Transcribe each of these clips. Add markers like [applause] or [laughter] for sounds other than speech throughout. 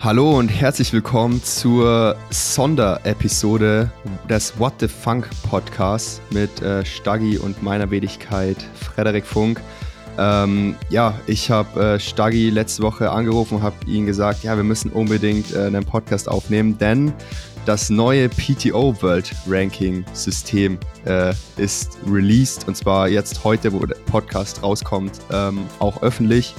Hallo und herzlich willkommen zur Sonderepisode des What the Funk Podcasts mit äh, Staggi und meiner Wenigkeit Frederik Funk. Ähm, ja, ich habe äh, Staggi letzte Woche angerufen und habe ihm gesagt, ja, wir müssen unbedingt äh, einen Podcast aufnehmen, denn das neue PTO World Ranking System äh, ist released und zwar jetzt heute, wo der Podcast rauskommt, ähm, auch öffentlich.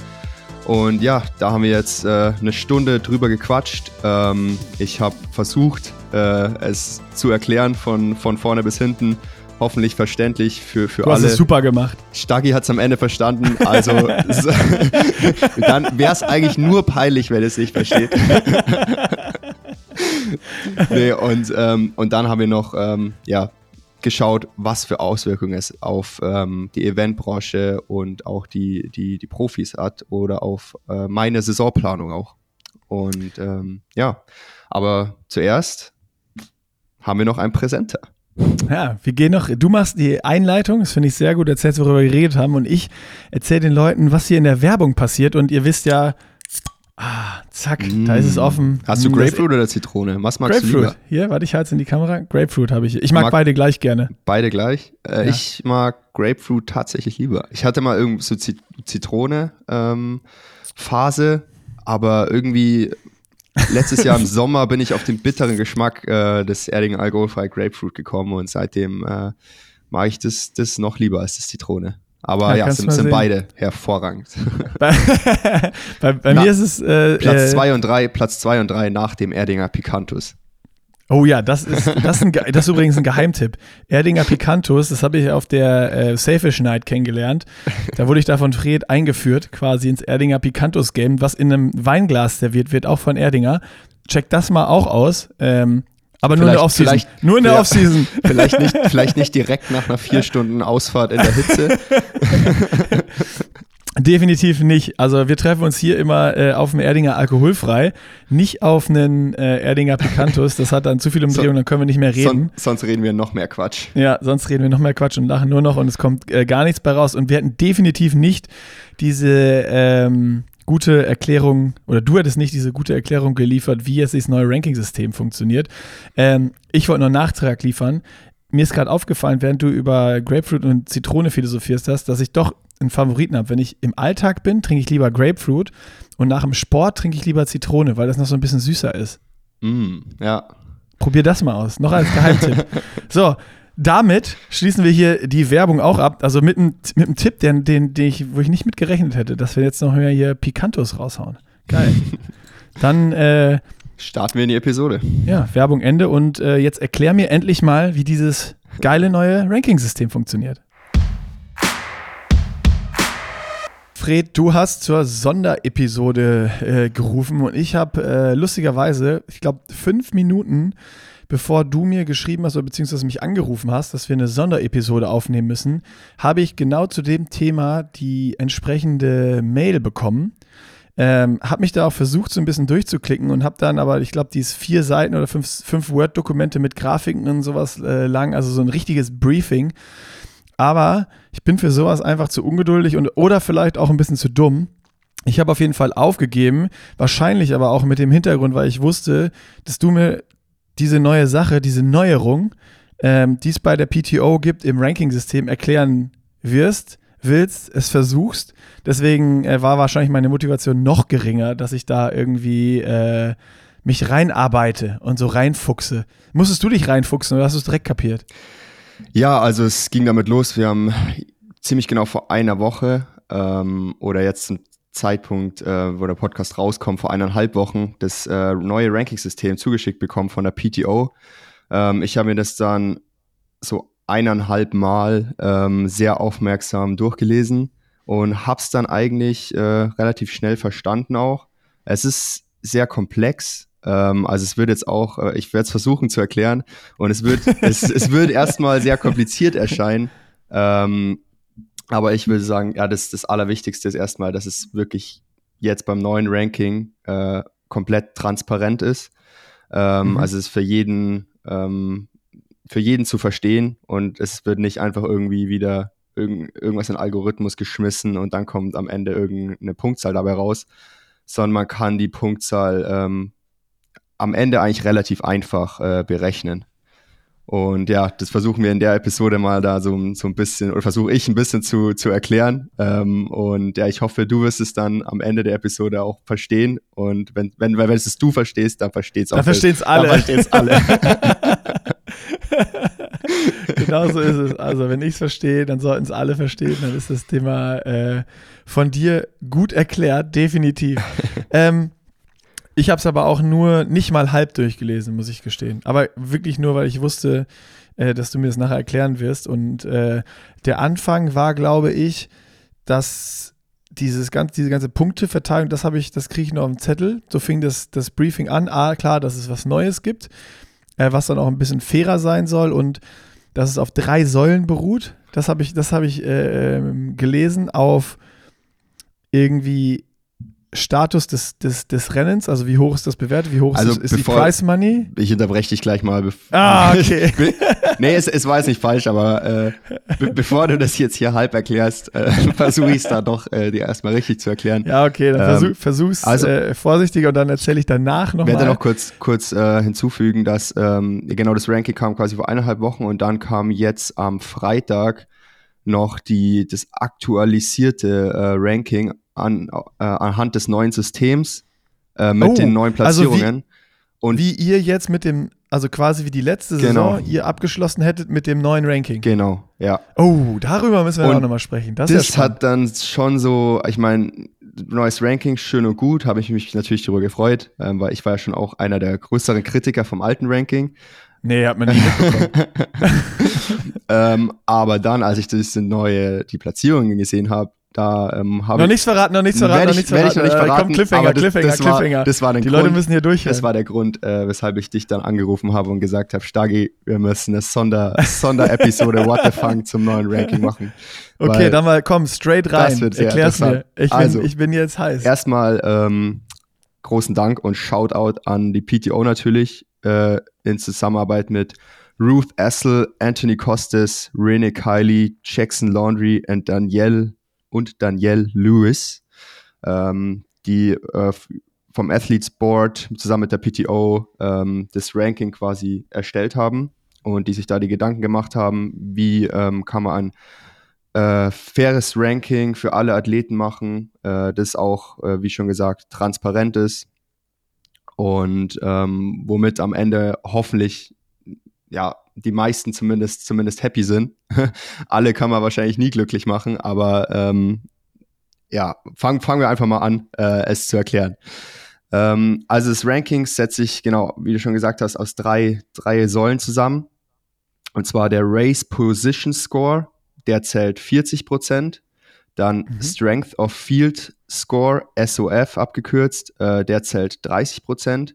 Und ja, da haben wir jetzt äh, eine Stunde drüber gequatscht. Ähm, ich habe versucht, äh, es zu erklären von, von vorne bis hinten. Hoffentlich verständlich für, für du alle. Hast es super gemacht. Staggi hat es am Ende verstanden. Also [laughs] [laughs] dann wäre es eigentlich nur peinlich, wenn es nicht versteht. [laughs] nee, und, ähm, und dann haben wir noch ähm, ja, geschaut, was für Auswirkungen es auf ähm, die Eventbranche und auch die, die, die Profis hat oder auf äh, meine Saisonplanung auch. Und ähm, ja, aber zuerst haben wir noch ein Präsenter. Ja, wir gehen noch, du machst die Einleitung, das finde ich sehr gut, erzählst, worüber wir geredet haben und ich erzähle den Leuten, was hier in der Werbung passiert und ihr wisst ja, Ah, zack, mm. da ist es offen. Hast du mm, Grapefruit oder Zitrone? Was magst Grapefruit. du lieber? Hier, warte, ich halte es in die Kamera. Grapefruit habe ich. Ich mag, mag, beide gleich gerne. Beide gleich? Äh, ja. Ich mag Grapefruit tatsächlich lieber. Ich hatte mal irgendwie so Zitrone ähm, aber irgendwie letztes Jahr im [laughs] Sommer bin ich auf den bitteren Geschmack äh, des Erdinger alkoholfrei Grapefruit gekommen und seitdem äh, mag ich das, das noch lieber als das Zitrone. Aber ja, ja sind, sind beide hervorragend. [laughs] [laughs] Bei, bei, bei mir ist es äh, Platz 2 äh, und 3, Platz 2 und 3 nach dem Erdinger Picantus. Oh ja, das ist, das ist, ein, das ist übrigens ein Geheimtipp. Erdinger Picantus, das habe ich auf der äh, Safish Night kennengelernt. Da wurde ich da von Fred eingeführt, quasi ins Erdinger Picantus Game, was in einem Weinglas serviert wird, auch von Erdinger. Check das mal auch aus. Ähm, aber nur in der Offseason. Nur in der Offseason. [laughs] Vielleicht nicht, vielleicht nicht direkt nach einer vier Stunden Ausfahrt in der Hitze. [laughs] Definitiv nicht. Also wir treffen uns hier immer äh, auf dem Erdinger alkoholfrei, nicht auf einen äh, Erdinger Picantus. Das hat dann zu viel Umdrehung, so, dann können wir nicht mehr reden. Son, sonst reden wir noch mehr Quatsch. Ja, sonst reden wir noch mehr Quatsch und lachen nur noch und es kommt äh, gar nichts bei raus. Und wir hätten definitiv nicht diese ähm, gute Erklärung, oder du hättest nicht diese gute Erklärung geliefert, wie jetzt das neue Ranking-System funktioniert. Ähm, ich wollte nur einen Nachtrag liefern. Mir ist gerade aufgefallen, während du über Grapefruit und Zitrone philosophierst hast, dass ich doch einen Favoriten habe. Wenn ich im Alltag bin, trinke ich lieber Grapefruit und nach dem Sport trinke ich lieber Zitrone, weil das noch so ein bisschen süßer ist. Mm, ja. Probier das mal aus. Noch als Geheimtipp. [laughs] so, damit schließen wir hier die Werbung auch ab. Also mit einem, mit einem Tipp, den, den, den ich, wo ich nicht mit gerechnet hätte, dass wir jetzt noch mehr hier Picantos raushauen. Geil. [laughs] Dann äh, starten wir in die Episode. Ja, Werbung Ende und äh, jetzt erklär mir endlich mal, wie dieses geile neue Ranking-System funktioniert. Fred, du hast zur Sonderepisode äh, gerufen und ich habe äh, lustigerweise, ich glaube, fünf Minuten bevor du mir geschrieben hast oder beziehungsweise mich angerufen hast, dass wir eine Sonderepisode aufnehmen müssen, habe ich genau zu dem Thema die entsprechende Mail bekommen. Ähm, habe mich da auch versucht, so ein bisschen durchzuklicken und habe dann aber, ich glaube, die ist vier Seiten oder fünf, fünf Word-Dokumente mit Grafiken und sowas äh, lang, also so ein richtiges Briefing. Aber ich bin für sowas einfach zu ungeduldig und oder vielleicht auch ein bisschen zu dumm. Ich habe auf jeden Fall aufgegeben, wahrscheinlich aber auch mit dem Hintergrund, weil ich wusste, dass du mir diese neue Sache, diese Neuerung, ähm, die es bei der PTO gibt im Ranking-System, erklären wirst, willst, es versuchst. Deswegen äh, war wahrscheinlich meine Motivation noch geringer, dass ich da irgendwie äh, mich reinarbeite und so reinfuchse. Musstest du dich reinfuchsen oder hast du es direkt kapiert? Ja, also es ging damit los. Wir haben ziemlich genau vor einer Woche ähm, oder jetzt zum Zeitpunkt, äh, wo der Podcast rauskommt, vor eineinhalb Wochen, das äh, neue Ranking-System zugeschickt bekommen von der PTO. Ähm, ich habe mir das dann so eineinhalb Mal ähm, sehr aufmerksam durchgelesen und habe es dann eigentlich äh, relativ schnell verstanden auch. Es ist sehr komplex. Ähm, also es wird jetzt auch, äh, ich werde es versuchen zu erklären und es wird, [laughs] es, es wird erstmal sehr kompliziert erscheinen. Ähm, aber ich würde sagen, ja, das, das Allerwichtigste ist erstmal, dass es wirklich jetzt beim neuen Ranking äh, komplett transparent ist. Ähm, mhm. Also es ist für jeden, ähm, für jeden zu verstehen und es wird nicht einfach irgendwie wieder irgend, irgendwas in Algorithmus geschmissen und dann kommt am Ende irgendeine Punktzahl dabei raus, sondern man kann die Punktzahl ähm, am Ende eigentlich relativ einfach äh, berechnen. Und ja, das versuchen wir in der Episode mal da so, so ein bisschen, oder versuche ich ein bisschen zu, zu erklären. Ähm, und ja, ich hoffe, du wirst es dann am Ende der Episode auch verstehen. Und wenn, wenn, wenn es du verstehst, dann versteht es auch. Dann verstehen es alle. Dann versteht's alle. [laughs] [laughs] genau so ist es. Also, wenn ich es verstehe, dann sollten es alle verstehen. Dann ist das Thema äh, von dir gut erklärt, definitiv. [laughs] ähm, ich habe es aber auch nur nicht mal halb durchgelesen, muss ich gestehen. Aber wirklich nur, weil ich wusste, äh, dass du mir das nachher erklären wirst. Und äh, der Anfang war, glaube ich, dass dieses ganze, diese ganze Punkteverteilung, das habe ich, das kriege ich noch auf dem Zettel. So fing das, das Briefing an. Ah, klar, dass es was Neues gibt, äh, was dann auch ein bisschen fairer sein soll und dass es auf drei Säulen beruht. Das habe ich, das habe ich äh, ähm, gelesen auf irgendwie Status des, des, des Rennens, also wie hoch ist das bewertet, wie hoch Also ist, ist die Price Money? Ich unterbreche dich gleich mal. Ah, [laughs] okay. nee, es, es war jetzt nicht falsch, aber äh, be bevor du das jetzt hier halb erklärst, äh, [laughs] versuche ich es da doch äh, dir erstmal richtig zu erklären. Ja, okay, dann Ähm, versuch, versuch's also- äh, vorsichtiger und dann erzähle ich danach Ich werde nochmal. noch kurz, kurz äh, hinzufügen, dass ähm, genau das Ranking kam quasi vor eineinhalb Wochen und dann kam jetzt am Freitag noch die, das aktualisierte äh, Ranking an, äh, anhand des neuen Systems äh, mit Oh, den neuen also wie- Platzierungen. und Wie ihr jetzt mit dem, also quasi wie die letzte Genau. Saison, ihr abgeschlossen hättet mit dem neuen Ranking. genau, ja. Oh, darüber müssen wir Und auch nochmal sprechen. Das, Das, ja hat dann schon so, ich meine, neues Ranking, schön und gut, habe ich mich natürlich darüber gefreut, ähm, weil ich war ja schon auch einer der größeren Kritiker vom alten Ranking. Nee, hat man nicht mitbekommen. [laughs] [laughs] ähm, aber dann, als ich diese neue, die Platzierungen gesehen habe, da ähm, habe noch ich nichts verraten, noch nichts verraten, noch ich- nichts werd ich verraten. noch nicht Äh, verraten, Komm, Cliffhanger, das- Cliffhanger, das war- Cliffhanger. das war der Die Grund. Leute müssen hier durchhören. Das war der Grund, äh, weshalb ich dich dann angerufen habe und gesagt habe, Stagi, wir müssen eine Sonder, Sonderepisode What the Funk zum neuen Ranking machen. [laughs] okay, dann mal komm, straight rein. Das wird sehr Erklär's mir. Ich bin, Also, ich bin jetzt heiß. Erstmal ähm, großen Dank und Shoutout an die PTO natürlich äh, in Zusammenarbeit mit Ruth Essel, Anthony Costes, Rene Kiley, Jackson Laundry und Danielle und Danielle Lewis, ähm, die äh, vom Athletes Board zusammen mit der PTO ähm, das Ranking quasi erstellt haben und die sich da die Gedanken gemacht haben, wie ähm, kann man ein äh, faires Ranking für alle Athleten machen, äh, das auch, äh, wie schon gesagt, transparent ist und ähm, womit am Ende hoffentlich ja die meisten zumindest zumindest happy sind. [laughs] alle kann man wahrscheinlich nie glücklich machen, aber ähm, ja, fangen fangen wir einfach mal an, äh, es zu erklären. Ähm, also das Ranking setzt sich genau, wie du schon gesagt hast, aus drei drei Säulen zusammen. Und zwar der Race Position Score, der zählt 40 Prozent. Dann Mhm. Strength of Field Score, SOF abgekürzt, äh, der zählt 30 Prozent.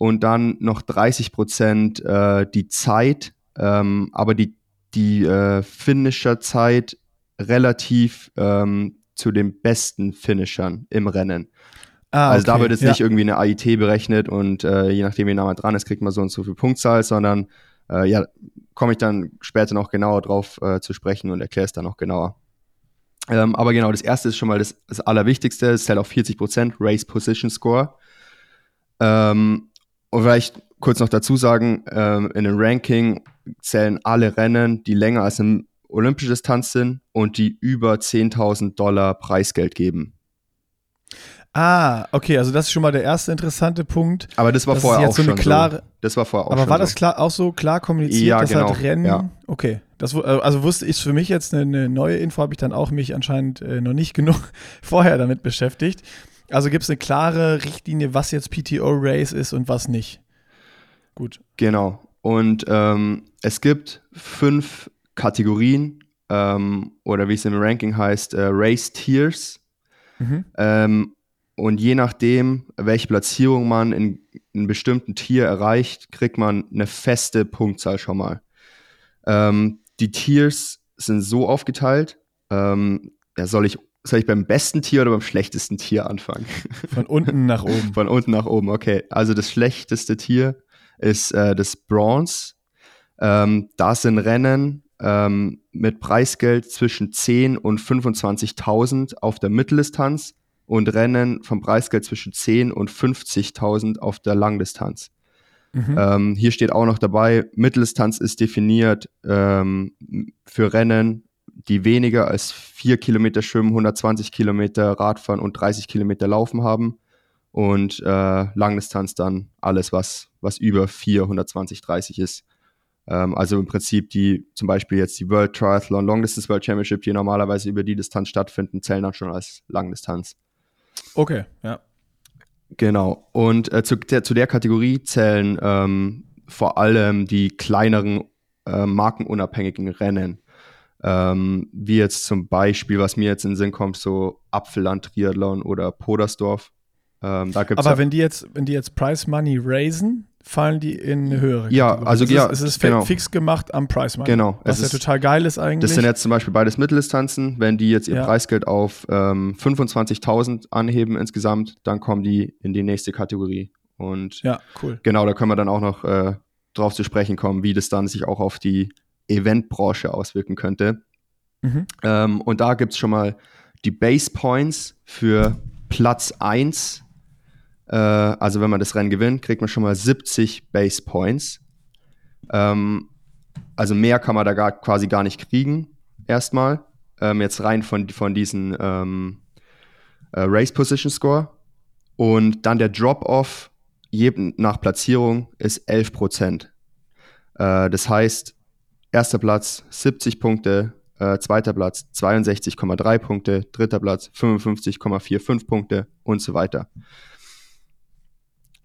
Und dann noch 30 Prozent äh, die Zeit, ähm, aber die, die äh, Finisher-Zeit relativ ähm, zu den besten Finishern im Rennen. ah, Also da okay. wird jetzt ja. nicht irgendwie eine AIT berechnet und äh, je nachdem, wie nah man dran ist, kriegt man so und so viel Punktzahl, sondern äh, ja, komme ich dann später noch genauer drauf äh, zu sprechen und erkläre es dann noch genauer. Ähm, aber genau, das erste ist schon mal das, das Allerwichtigste, es zählt auf 40% Race Position Score. Ähm, und vielleicht kurz noch dazu sagen, ähm, in dem Ranking zählen alle Rennen, die länger als eine olympische Distanz sind und die über 10.000 Dollar Preisgeld geben. Ah, okay, also das ist schon mal der erste interessante Punkt. Aber das war Das vorher auch so schon klare- so. Das war vorher auch Aber war das klar, auch so klar kommuniziert, Ja, dass genau, halt Rennen. ja. Okay. Das, äh, also wusste ich für mich jetzt eine, eine neue Info, habe ich dann auch mich anscheinend äh, noch nicht genug [laughs] vorher damit beschäftigt. Also gibt es eine klare Richtlinie, was jetzt PTO-Race ist und was nicht. Gut. Genau. Und ähm, es gibt fünf Kategorien ähm, oder wie es im Ranking heißt, äh, Race Tiers. Mhm. Ähm, und je nachdem, welche Platzierung man in, in einem bestimmten Tier erreicht, kriegt man eine feste Punktzahl schon mal. Ähm, die Tiers sind so aufgeteilt. Ähm, ja, soll ich, soll ich beim besten Tier oder beim schlechtesten Tier anfangen? [laughs] Von unten nach oben. Von unten nach oben, okay. Also das schlechteste Tier ist äh, das Bronze. Ähm, da sind Rennen ähm, mit Preisgeld zwischen 10 und 25.000 auf der Mitteldistanz und Rennen vom Preisgeld zwischen 10 und 50.000 auf der Langdistanz. Mhm. Ähm, hier steht auch noch dabei, Mitteldistanz ist definiert ähm, für Rennen, die weniger als 4 Kilometer schwimmen, 120 Kilometer Radfahren und 30 Kilometer Laufen haben. Und äh, Langdistanz dann alles, was, was über 4, 120, 30 ist. Ähm, also im Prinzip die, zum Beispiel jetzt die World Triathlon Long Distance World Championship, die normalerweise über die Distanz stattfinden, zählen dann schon als Langdistanz. Okay, ja. Genau. Und äh, zu, der, zu der Kategorie zählen ähm, vor allem die kleineren äh, markenunabhängigen Rennen. Ähm, wie jetzt zum Beispiel, was mir jetzt in den Sinn kommt, so Apfelland Triathlon oder Podersdorf. Ähm, Aber ja, wenn die jetzt, wenn die jetzt Price Money raisen, fallen die in eine höhere Ja, Kategorie. also es ja, ist, es ist genau. fix gemacht am Price Money. Genau. Was ja total geil ist eigentlich. Das sind jetzt zum Beispiel beides Mitteldistanzen. Wenn die jetzt ihr ja. Preisgeld auf ähm, 25.000 anheben insgesamt, dann kommen die in die nächste Kategorie. Und ja, cool. Genau, da können wir dann auch noch äh, drauf zu sprechen kommen, wie das dann sich auch auf die Eventbranche auswirken könnte. Mhm. Ähm, und da gibt es schon mal die Base Points für Platz 1 äh, also wenn man das Rennen gewinnt, kriegt man schon mal 70 Base Points. Ähm, also mehr kann man da gar, quasi gar nicht kriegen, erstmal. Ähm, jetzt rein von, von diesen ähm, äh, Race Position Score. Und dann der Drop-Off nach Platzierung ist 11 Prozent. Äh, das heißt, erster Platz 70 Punkte, äh, zweiter Platz 62,3 Punkte, dritter Platz 55,45 Punkte und so weiter.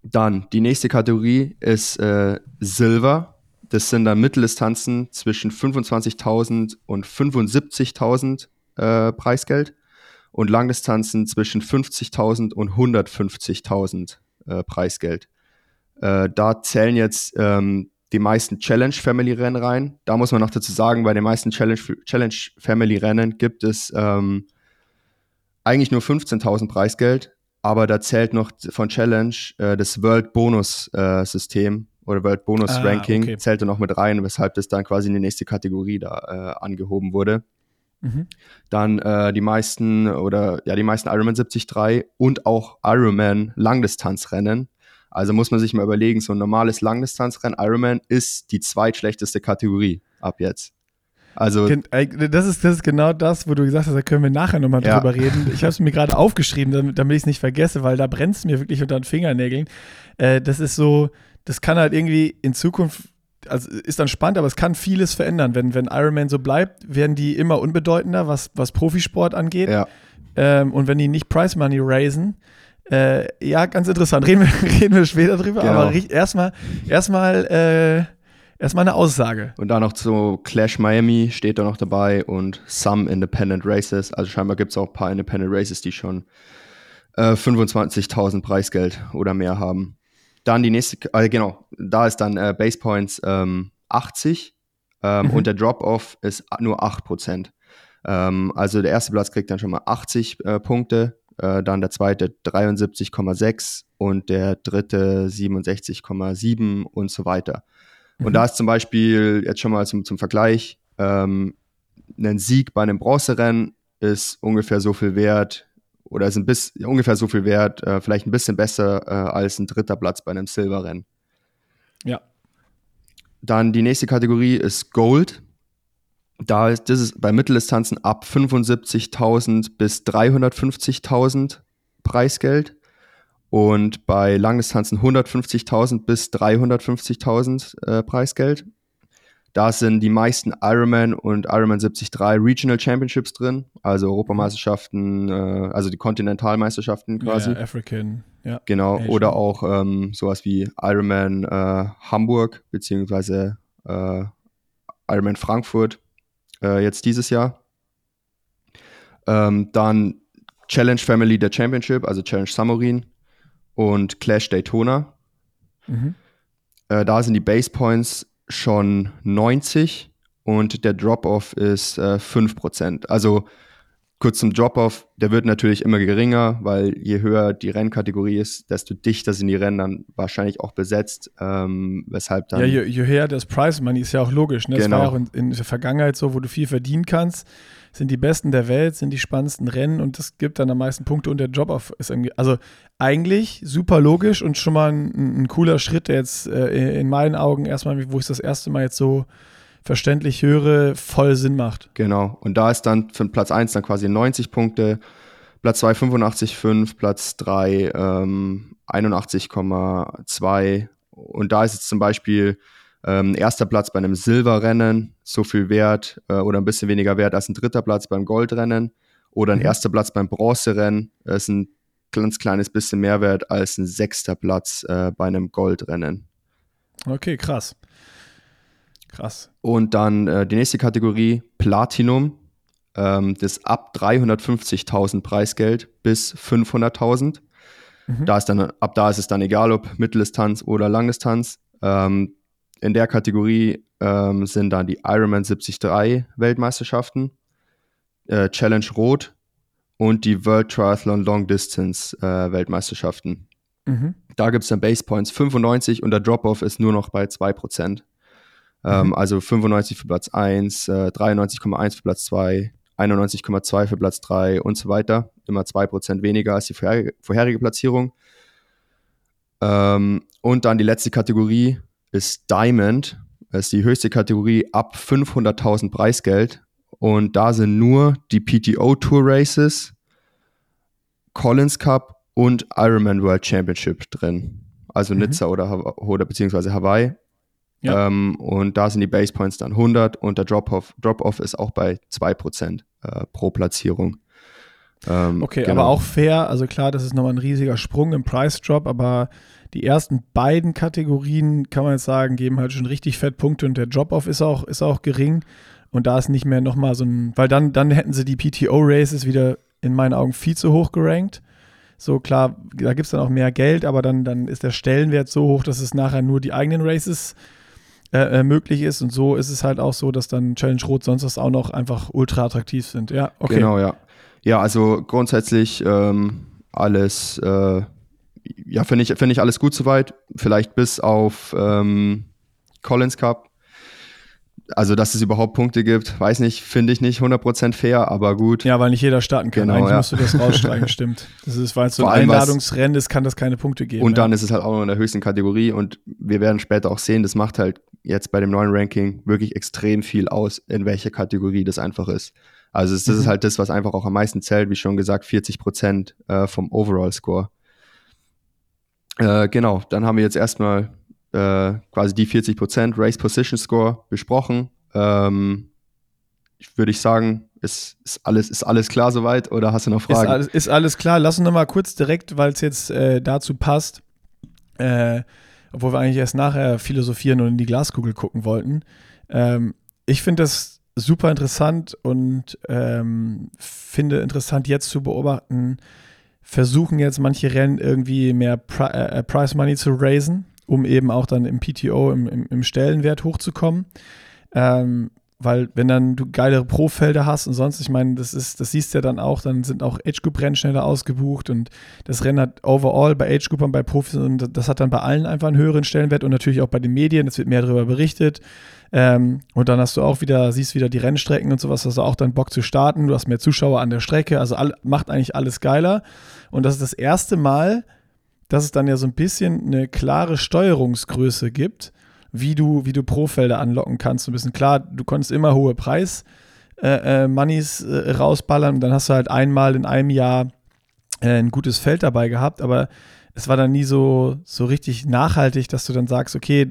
Dann die nächste Kategorie ist äh, Silver. Das sind dann Mitteldistanzen zwischen 25.000 und 75.000 äh, Preisgeld und Langdistanzen zwischen 50.000 und 150.000 äh, Preisgeld. Äh, da zählen jetzt ähm, die meisten Challenge Family Rennen rein. Da muss man noch dazu sagen, bei den meisten Challenge, Challenge Family Rennen gibt es ähm, eigentlich nur 15.000 Preisgeld aber da zählt noch von Challenge äh, das World Bonus äh, System oder World Bonus ah, Ranking okay. zählt da noch mit rein, weshalb das dann quasi in die nächste Kategorie da äh, angehoben wurde. Mhm. Dann äh, die meisten oder ja die meisten Ironman 73 und auch Ironman Langdistanzrennen. Also muss man sich mal überlegen, so ein normales Langdistanzrennen Ironman ist die zweitschlechteste Kategorie ab jetzt. Also das ist, das ist genau das, wo du gesagt hast, da können wir nachher nochmal ja. drüber reden. [laughs] Ich habe es mir gerade aufgeschrieben, damit, damit ich es nicht vergesse, weil da brennt es mir wirklich unter den Fingernägeln. Äh, das ist so, das kann halt irgendwie in Zukunft, also ist dann spannend, aber es kann vieles verändern. Wenn, wenn Iron Man so bleibt, werden die immer unbedeutender, was, was Profisport angeht. Ja. Ähm, und wenn die nicht Price Money raisen, äh, ja, ganz interessant. Reden wir, [laughs] reden wir später drüber. Genau. Aber erstmal, erstmal, äh, Erstmal eine Aussage. Und dann noch zu Clash Miami steht da noch dabei und Some Independent Races. Also scheinbar gibt es auch ein paar Independent Races, die schon äh, 25.000 Preisgeld oder mehr haben. Dann die nächste, äh, genau, da ist dann äh, Base Points ähm, 80 ähm, mhm. und der Drop-Off ist nur 8%. Ähm, also der erste Platz kriegt dann schon mal 80 äh, Punkte, äh, dann der zweite 73,6 und der dritte 67,7 und so weiter. Und mhm. da ist zum Beispiel jetzt schon mal zum, zum Vergleich, ähm, ein Sieg bei einem Bronzerennen ist ungefähr so viel wert oder ist ein bisschen, ungefähr so viel wert, äh, vielleicht ein bisschen besser äh, als ein dritter Platz bei einem Silberrennen. Ja. Dann die nächste Kategorie ist Gold. Da ist das ist bei Mitteldistanzen ab 75.000 bis 350.000 Preisgeld und bei Langdistanzen 150.000 bis 350.000 äh, Preisgeld. Da sind die meisten Ironman und Ironman 73 Regional Championships drin, also Europameisterschaften, äh, also die Kontinentalmeisterschaften quasi. Ja, African, ja. Genau, Asian. oder auch ähm, sowas wie Ironman äh, Hamburg, beziehungsweise äh, Ironman Frankfurt äh, jetzt dieses Jahr. Ähm, dann Challenge Family der Championship, also Challenge Samorin und Clash Daytona. Mhm. Äh, da sind die Base Points schon 90 und der Drop-Off ist äh, 5%. Also kurz zum Drop-Off, der wird natürlich immer geringer, weil je höher die Rennkategorie ist, desto dichter sind die Rennen dann wahrscheinlich auch besetzt, ähm, weshalb dann... Ja, je, je höher das Price Money ist ja auch logisch. Ne? Das Genau. war ja auch in, in der Vergangenheit so, wo du viel verdienen kannst, sind die Besten der Welt, sind die spannendsten Rennen und das gibt dann am meisten Punkte und der Job-Off ist irgendwie, also eigentlich super logisch und schon mal ein, ein cooler Schritt, der jetzt äh, in meinen Augen erstmal, wo ich das erste Mal jetzt so verständlich höre, voll Sinn macht. Genau. Und da ist dann für Platz 1 dann quasi 90 Punkte, Platz 2 85,5, Platz 3 ähm, 81,2. Und da ist jetzt zum Beispiel ähm, erster Platz bei einem Silberrennen so viel wert äh, oder ein bisschen weniger wert als ein dritter Platz beim Goldrennen. Oder ein Mhm. erster Platz beim Bronzerennen ist ein ganz kleines bisschen mehr wert als ein sechster Platz äh, bei einem Goldrennen. Okay, krass. Krass. Und dann äh, die nächste Kategorie, Platinum. Ähm, das ab 350.000 Preisgeld bis 500.000. Mhm. Da ist dann, ab da ist es dann egal, ob Mitteldistanz oder Langdistanz. Ähm, in der Kategorie ähm, sind dann die Ironman 73 Weltmeisterschaften, äh, Challenge Rot und die World Triathlon Long Distance äh, Weltmeisterschaften. Mhm. Da gibt es dann Base Points 95 und der Drop-Off ist nur noch bei 2%. Ähm, Mhm. also 95 für Platz 1, äh, 93,1 für Platz 2, 91,2 für Platz 3 und so weiter. Immer 2% weniger als die vorherige, vorherige Platzierung. Ähm, und dann die letzte Kategorie ist Diamond. Das ist die höchste Kategorie ab 500.000 Preisgeld. Und da sind nur die PTO Tour Races, Collins Cup und Ironman World Championship drin. Also Mhm. Nizza oder, oder beziehungsweise Hawaii. Ja. Ähm, und da sind die Base Points dann 100 und der Drop-Off Drop -off ist auch bei 2% äh, pro Platzierung. Ähm, Okay, genau. aber auch fair. Also klar, das ist nochmal ein riesiger Sprung im Price Drop, aber die ersten beiden Kategorien, kann man jetzt sagen, geben halt schon richtig fett Punkte und der Drop-Off ist auch, ist auch gering. Und da ist nicht mehr nochmal so ein, weil dann, dann hätten sie die PTO-Races wieder in meinen Augen viel zu hoch gerankt. So klar, da gibt es dann auch mehr Geld, aber dann, dann ist der Stellenwert so hoch, dass es nachher nur die eigenen Races äh, äh, möglich ist. Und so ist es halt auch so, dass dann Challenge Rot sonst was auch noch einfach ultra attraktiv sind. Ja, okay. Genau, ja. Ja, also grundsätzlich ähm, alles, äh, ja, finde ich, finde ich alles gut soweit. Vielleicht bis auf ähm, Collins Cup. Also, dass es überhaupt Punkte gibt, weiß nicht, finde ich nicht 100% fair, aber gut. Ja, weil nicht jeder starten kann. Genau, Eigentlich ja. musst du das rausstreichen, stimmt. Das ist, weil es so ein Einladungsrennen ist, kann das keine Punkte geben. Und dann ja. ist es halt auch noch in der höchsten Kategorie und wir werden später auch sehen, das macht halt jetzt bei dem neuen Ranking wirklich extrem viel aus, in welcher Kategorie das einfach ist. Also es, das Mhm. ist halt das, was einfach auch am meisten zählt, wie schon gesagt, 40 Prozent äh, vom Overall-Score. Äh, genau, dann haben wir jetzt erstmal äh, quasi die 40 Prozent Race Position Score besprochen. Ähm, ich würde ich sagen, ist, ist, alles, ist alles klar soweit oder hast du noch ist, Fragen? alles, ist alles klar. Lass uns nochmal kurz direkt, weil es jetzt äh, dazu passt, äh, obwohl wir eigentlich erst nachher philosophieren und in die Glaskugel gucken wollten. Ähm, ich finde das super interessant und ähm, finde interessant jetzt zu beobachten, versuchen jetzt manche Rennen irgendwie mehr Pri äh, Price Money zu raisen, um eben auch dann im PTO, im, im, im Stellenwert hochzukommen. Ähm, weil wenn dann du geilere Pro-Felder hast und sonst, ich meine, das ist, das siehst du ja dann auch, dann sind auch Age-Group-Rennen schneller ausgebucht und das Rennen hat overall bei Age-Groupern, bei Profis und das hat dann bei allen einfach einen höheren Stellenwert und natürlich auch bei den Medien, es wird mehr darüber berichtet. Ähm, und dann hast du auch wieder, siehst wieder die Rennstrecken und sowas, hast du auch dann Bock zu starten, du hast mehr Zuschauer an der Strecke, also all, macht eigentlich alles geiler. Und das ist das erste Mal, dass es dann ja so ein bisschen eine klare Steuerungsgröße gibt, wie du, wie du Pro-Felder anlocken kannst. Ein bisschen klar, du konntest immer hohe Preis äh, äh, Moneys äh, rausballern und dann hast du halt einmal in einem Jahr äh, ein gutes Feld dabei gehabt, aber es war dann nie so, so richtig nachhaltig, dass du dann sagst, okay,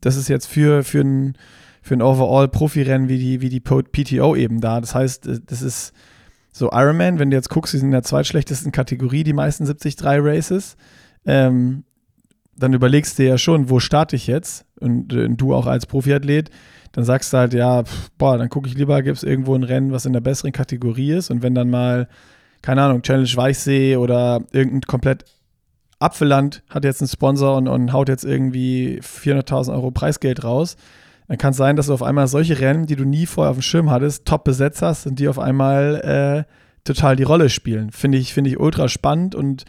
das ist jetzt für, für ein, für ein Overall-Profirennen wie die, wie die PTO eben da. Das heißt, äh, das ist so Ironman, wenn du jetzt guckst, die sind in der zweitschlechtesten Kategorie, die meisten 73 Races. Ähm, dann überlegst du ja schon, wo starte ich jetzt? Und äh, du auch als Profiathlet, dann sagst du halt, ja, pf, boah, dann gucke ich lieber, gibt es irgendwo ein Rennen, was in der besseren Kategorie ist. Und wenn dann mal, keine Ahnung, Challenge Weichsee oder irgendein komplett Apfelland hat jetzt einen Sponsor und, und haut jetzt irgendwie 400.000 Euro Preisgeld raus, dann kann es sein, dass du auf einmal solche Rennen, die du nie vorher auf dem Schirm hattest, top besetzt hast und die auf einmal äh, total die Rolle spielen. Finde ich, finde ich ultra spannend und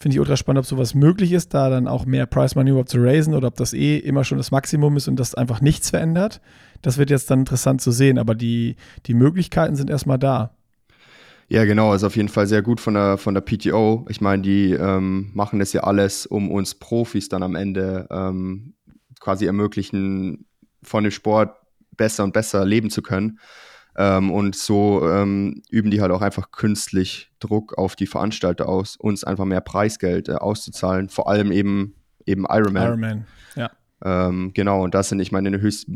finde ich ultra spannend, ob sowas möglich ist, da dann auch mehr Price Money überhaupt zu raisen oder ob das eh immer schon das Maximum ist und das einfach nichts verändert. Das wird jetzt dann interessant zu sehen, aber die, die Möglichkeiten sind erstmal da. Ja, genau, ist auf jeden Fall sehr gut von der, von der PTO. Ich meine, die ähm, machen das ja alles, um uns Profis dann am Ende ähm, quasi ermöglichen, von dem Sport besser und besser leben zu können. Ähm, und so ähm, üben die halt auch einfach künstlich Druck auf die Veranstalter aus, uns einfach mehr Preisgeld äh, auszuzahlen, vor allem eben, eben Ironman. Ironman, ja. Ähm, genau, und das sind, ich meine, höchst,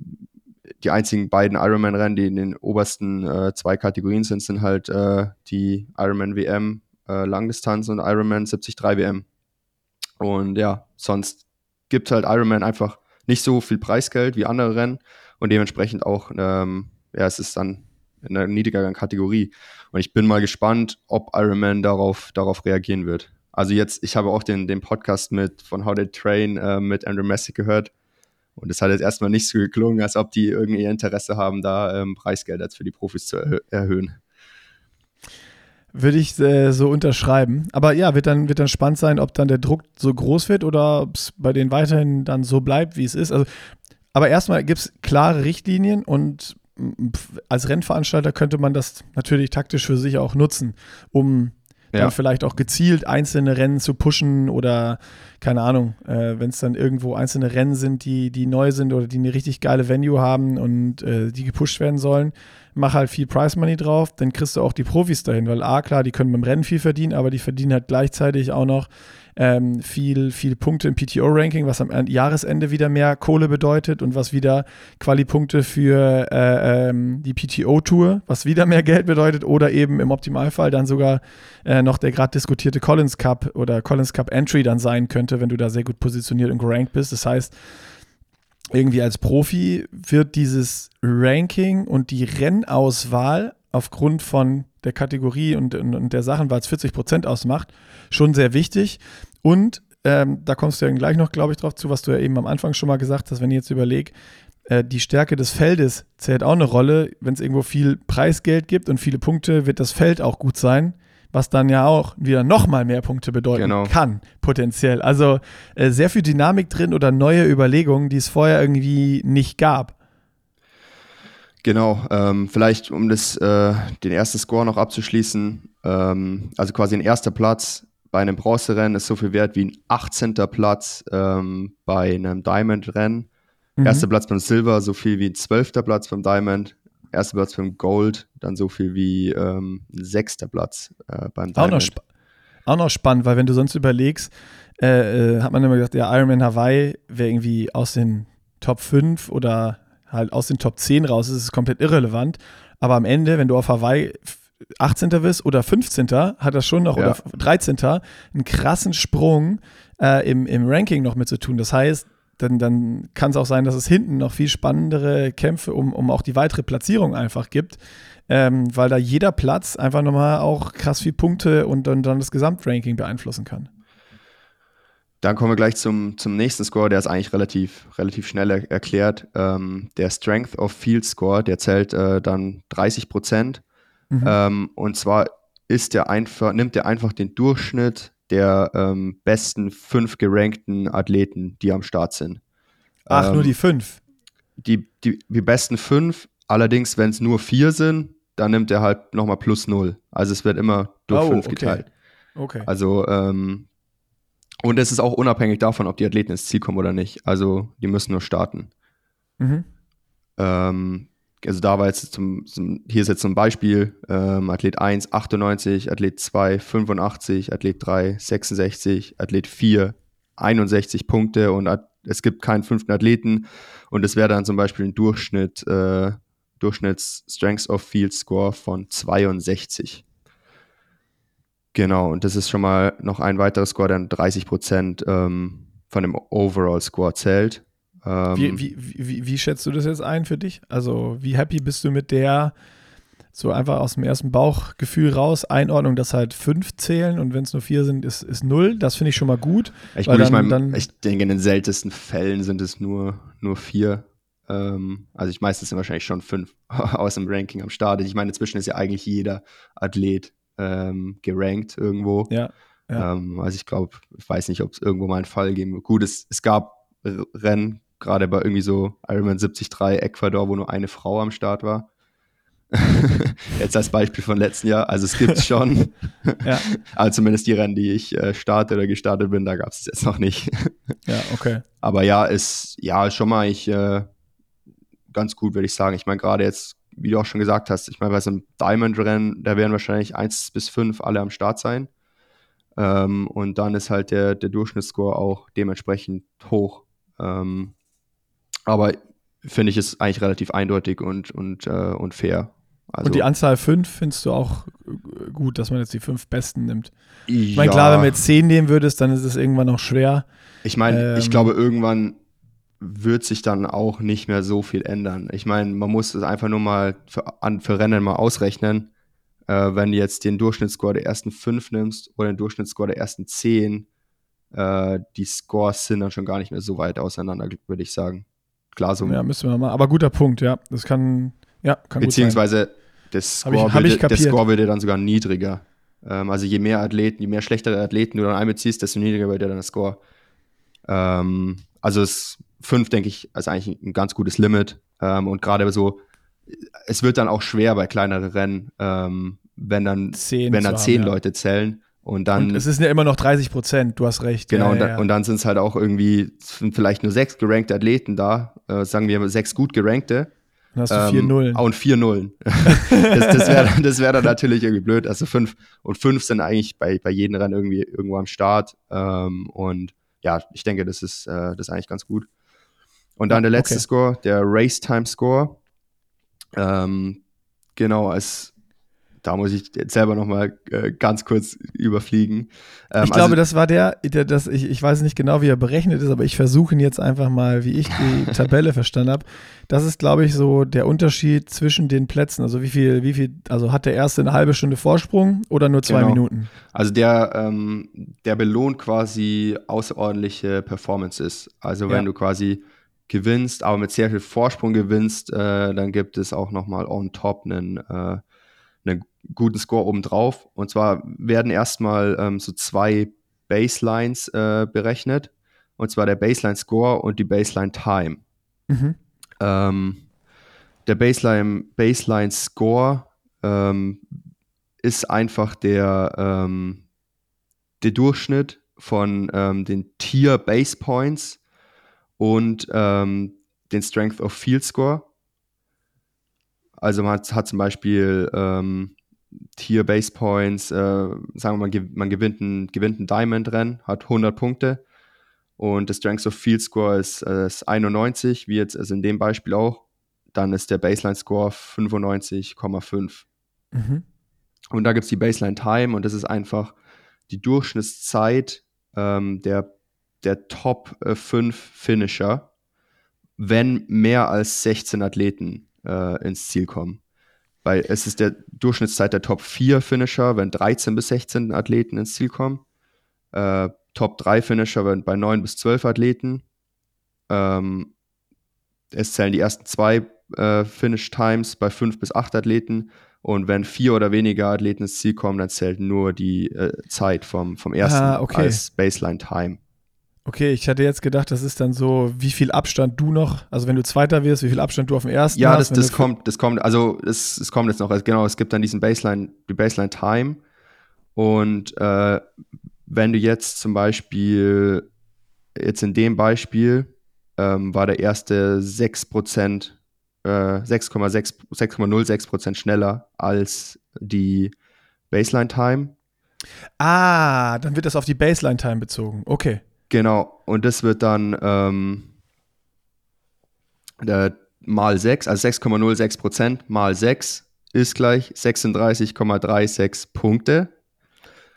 die einzigen beiden Ironman-Rennen, die in den obersten äh, zwei Kategorien sind, sind halt äh, die Ironman WM äh, Langdistanz und Ironman 73 WM. Und ja, sonst gibt halt Ironman einfach nicht so viel Preisgeld wie andere Rennen und dementsprechend auch ähm, ja, es ist dann in einer niedrigeren Kategorie. Und ich bin mal gespannt, ob Iron Man darauf, darauf reagieren wird. Also jetzt, ich habe auch den, den Podcast mit von How They Train äh, mit Andrew Messick gehört. Und es hat jetzt erstmal nicht so geklungen, als ob die irgendwie Interesse haben, da ähm, Preisgelder für die Profis zu erhö erhöhen. Würde ich äh, so unterschreiben. Aber ja, wird dann, wird dann spannend sein, ob dann der Druck so groß wird oder ob es bei denen weiterhin dann so bleibt, wie es ist. Also, aber erstmal gibt es klare Richtlinien und als Rennveranstalter könnte man das natürlich taktisch für sich auch nutzen, um ja. dann vielleicht auch gezielt einzelne Rennen zu pushen oder keine Ahnung, äh, wenn es dann irgendwo einzelne Rennen sind, die, die neu sind oder die eine richtig geile Venue haben und äh, die gepusht werden sollen, mach halt viel Price Money drauf, dann kriegst du auch die Profis dahin, weil A, klar, die können beim Rennen viel verdienen, aber die verdienen halt gleichzeitig auch noch ähm, viel, viel Punkte im PTO-Ranking, was am Jahresende wieder mehr Kohle bedeutet und was wieder Quali-Punkte für äh, ähm, die PTO-Tour, was wieder mehr Geld bedeutet oder eben im Optimalfall dann sogar äh, noch der gerade diskutierte Collins Cup oder Collins Cup Entry dann sein könnte, wenn du da sehr gut positioniert und gerankt bist. Das heißt, irgendwie als Profi wird dieses Ranking und die Rennauswahl aufgrund von der Kategorie und, und, und der Sachen, weil es 40 Prozent ausmacht, schon sehr wichtig. Und ähm, da kommst du ja gleich noch, glaube ich, drauf zu, was du ja eben am Anfang schon mal gesagt hast, wenn ich jetzt überlege, äh, die Stärke des Feldes zählt auch eine Rolle. Wenn es irgendwo viel Preisgeld gibt und viele Punkte, wird das Feld auch gut sein, was dann ja auch wieder nochmal mehr Punkte bedeuten genau. kann, potenziell. Also äh, sehr viel Dynamik drin oder neue Überlegungen, die es vorher irgendwie nicht gab. Genau, ähm, vielleicht um das, äh, den ersten Score noch abzuschließen, ähm, also quasi ein erster Platz bei einem Bronzerennen ist so viel wert wie ein 18. Platz ähm, bei einem Diamond-Rennen. Mhm. Erster Platz beim Silber, so viel wie ein 12. Platz beim Diamond. Erster Platz beim Gold, dann so viel wie ähm, sechster Platz äh, beim Diamond. Auch noch, auch noch spannend, weil wenn du sonst überlegst, äh, äh, hat man immer gesagt, der Ironman Hawaii wäre irgendwie aus den Top 5 oder halt aus den Top 10 raus ist, ist es komplett irrelevant. Aber am Ende, wenn du auf Hawaii 18. bist oder 15. hat das schon noch, ja. oder 13. einen krassen Sprung äh, im, im Ranking noch mit zu tun. Das heißt, dann, dann kann es auch sein, dass es hinten noch viel spannendere Kämpfe um, um auch die weitere Platzierung einfach gibt, ähm, weil da jeder Platz einfach nochmal auch krass viel Punkte und, und dann das Gesamtranking beeinflussen kann. Dann kommen wir gleich zum, zum nächsten Score, der ist eigentlich relativ, relativ schnell er erklärt. Ähm, der Strength of Field Score, der zählt äh, dann 30 Prozent. Mhm. Ähm, und zwar ist der einfach, nimmt er einfach den Durchschnitt der ähm, besten fünf gerankten Athleten, die am Start sind. Ach, nur ähm, die fünf? Die, die, die besten fünf, allerdings, wenn es nur vier sind, dann nimmt er halt nochmal plus null. Also es wird immer durch oh, fünf okay. geteilt. Okay. Also ähm, und es ist auch unabhängig davon, ob die Athleten ins Ziel kommen oder nicht. Also die müssen nur starten. Mhm. Ähm, also da war jetzt zum, zum, hier ist jetzt zum Beispiel ähm, Athlet 1 98, Athlet 2 85, Athlet 3 66, Athlet 4 61 Punkte und es gibt keinen fünften Athleten und es wäre dann zum Beispiel ein Durchschnitt, äh, Durchschnitts Strengths of Field Score von 62. Genau, und das ist schon mal noch ein weiterer Score, der 30 Prozent ähm, von dem Overall-Score zählt. Ähm, wie, wie, wie, wie, schätzt du das jetzt ein für dich? Also, wie happy bist du mit der, so einfach aus dem ersten Bauchgefühl raus, Einordnung, dass halt fünf zählen und wenn es nur vier sind, ist, ist null. Das finde ich schon mal gut. Ich, gut, dann, ich, mein, dann, ich denke, in den seltensten Fällen sind es nur, nur vier. Ähm, also ich meistens sind wahrscheinlich schon fünf [laughs] aus dem Ranking am Start. Ich meine, inzwischen ist ja eigentlich jeder Athlet ähm, gerankt irgendwo. Ja. ja. Ähm, also ich glaube, ich weiß nicht, ob es irgendwo mal einen Fall geben wird. Gut, es, es gab Rennen, gerade bei irgendwie so Ironman 73 Ecuador, wo nur eine Frau am Start war. [laughs] Jetzt als Beispiel von letzten Jahr. Also es gibt es schon. [laughs] ja. Aber zumindest die Rennen, die ich äh, starte oder gestartet bin, da gab es jetzt noch nicht. [laughs] ja, okay. Aber ja, ist ja schon mal ich äh, ganz gut, würde ich sagen. Ich meine, gerade jetzt, wie du auch schon gesagt hast, ich meine, bei so einem Diamond-Rennen, da werden wahrscheinlich eins bis fünf alle am Start sein. Ähm, und dann ist halt der, der Durchschnittsscore auch dementsprechend hoch. Ähm, aber finde ich es eigentlich relativ eindeutig und, und, äh, und fair. Also, und die Anzahl 5 findest du auch gut, dass man jetzt die fünf Besten nimmt. Ich meine, klar, wenn du jetzt 10 nehmen würdest, dann ist es irgendwann noch schwer. Ich meine, ähm, ich glaube, irgendwann wird sich dann auch nicht mehr so viel ändern. Ich meine, man muss es einfach nur mal für, an, für Rennen mal ausrechnen. Äh, wenn du jetzt den Durchschnittsscore der ersten 5 nimmst oder den Durchschnittsscore der ersten 10, äh, die Scores sind dann schon gar nicht mehr so weit auseinander, würde ich sagen. Klar, so. Ja, müssen wir mal. Aber guter Punkt, ja. Das kann, ja, kann Beziehungsweise das Score, hab ich, hab würde, der Score würde dann sogar niedriger. Ähm, also je mehr Athleten, je mehr schlechtere Athleten du dann einbeziehst, desto niedriger wird ja dann der Score. Ähm, also es 5, denke ich, ist eigentlich ein ganz gutes Limit. Ähm, und gerade so, es wird dann auch schwer bei kleineren Rennen, ähm, wenn dann zehn, wenn dann zehn haben, Leute ja. zählen. Und dann. Und es sind ja immer noch 30 Prozent, du hast recht. Genau, ja, und, dann, ja. dann sind es halt auch irgendwie vielleicht nur sechs gerankte Athleten da, äh, sagen wir sechs gut gerankte. Dann hast du ähm, vier Nullen. Und vier Nullen. [laughs] das das wäre das wär dann natürlich irgendwie blöd. Also fünf und fünf sind eigentlich bei, bei jedem Rennen irgendwie irgendwo am Start. Ähm, und ja, ich denke, das ist, äh, das ist eigentlich ganz gut. Und dann der letzte okay. Score, der Race Time Score. Ähm, genau, als da muss ich jetzt selber nochmal äh, ganz kurz überfliegen. Ähm, ich glaube, also, das war der, der das, ich, ich weiß nicht genau, wie er berechnet ist, aber ich versuche ihn jetzt einfach mal, wie ich die [laughs] Tabelle verstanden habe. Das ist, glaube ich, so der Unterschied zwischen den Plätzen. Also wie viel, wie viel, also hat der erste eine halbe Stunde Vorsprung oder nur zwei genau. Minuten? Also der, ähm, der belohnt quasi außerordentliche Performances. Also wenn ja. du quasi gewinnst, aber mit sehr viel Vorsprung gewinnst, äh, dann gibt es auch nochmal on top einen äh, einen guten Score obendrauf. Und zwar werden erstmal ähm, so zwei Baselines äh, berechnet. Und zwar der Baseline Score und die Baseline Time. Mhm. Ähm, der Baseline, Baseline Score ähm, ist einfach der, ähm, der Durchschnitt von ähm, den Tier Base Points und ähm, den Strength of Field Score. Also man hat, hat zum Beispiel ähm, Tier Base Points, äh, sagen wir mal, man gewinnt ein, gewinnt ein Diamond-Rennen, hat 100 Punkte und das Strength of Field Score ist, äh, ist 91, wie jetzt also in dem Beispiel auch. Dann ist der Baseline Score 95,5. Mhm. Und da gibt es die Baseline Time und das ist einfach die Durchschnittszeit ähm, der, der Top 5 äh, Finisher, wenn mehr als 16 Athleten äh, ins Ziel kommen. Weil es ist der Durchschnittszeit der Top 4 Finisher, wenn 13 bis 16 Athleten ins Ziel kommen. Äh, Top 3 Finisher wenn bei 9 bis 12 Athleten. Ähm, es zählen die ersten zwei äh, Finish Times bei 5 bis 8 Athleten. Und wenn vier oder weniger Athleten ins Ziel kommen, dann zählt nur die äh, Zeit vom, vom ersten ah, okay. als Baseline Time. Okay, ich hatte jetzt gedacht, das ist dann so, wie viel Abstand du noch, also wenn du Zweiter wirst, wie viel Abstand du auf dem ersten ja, hast. Ja, das, das kommt, das kommt, also es, es kommt jetzt noch, also genau, es gibt dann diesen Baseline, die Baseline Time und äh, wenn du jetzt zum Beispiel, jetzt in dem Beispiel, ähm, war der erste 6%, äh, 6,06% schneller als die Baseline Time. Ah, dann wird das auf die Baseline Time bezogen. Okay. Genau, und das wird dann ähm, mal 6, also 6,06 Prozent mal 6 ist gleich 36,36 Punkte.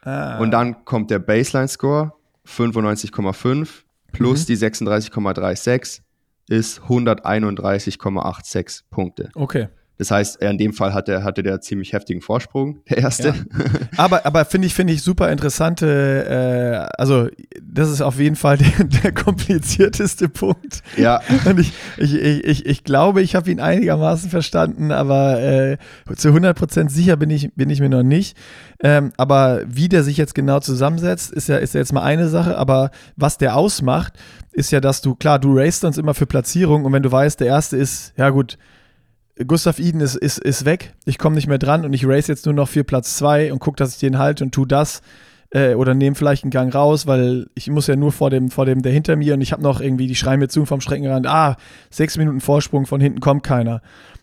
Ah. Und dann kommt der Baseline-Score 95,5 plus mhm. die 36,36 ist 131,86 Punkte. Okay. Das heißt, in dem Fall hatte, hatte der ziemlich heftigen Vorsprung, der erste. Ja. [laughs] Aber, aber finde ich, finde ich super interessante, äh, also das ist auf jeden Fall der, der komplizierteste Punkt. Ja. [laughs] Und ich, ich, ich, ich glaube, ich habe ihn einigermaßen verstanden, aber äh, zu 100% sicher bin ich, bin ich mir noch nicht. Ähm, aber wie der sich jetzt genau zusammensetzt, ist ja, ist ja jetzt mal eine Sache, aber was der ausmacht, ist ja, dass du, klar, du racest uns immer für Platzierung und wenn du weißt, der erste ist, ja gut, Gustav Iden ist, ist, ist weg, ich komme nicht mehr dran und ich race jetzt nur noch für Platz 2 und gucke, dass ich den halte und tu das äh, oder nehme vielleicht einen Gang raus, weil ich muss ja nur vor dem, vor dem, der hinter mir und ich habe noch irgendwie, die schreien mir zu vom Streckenrand, ah, sechs Minuten Vorsprung, von hinten kommt keiner.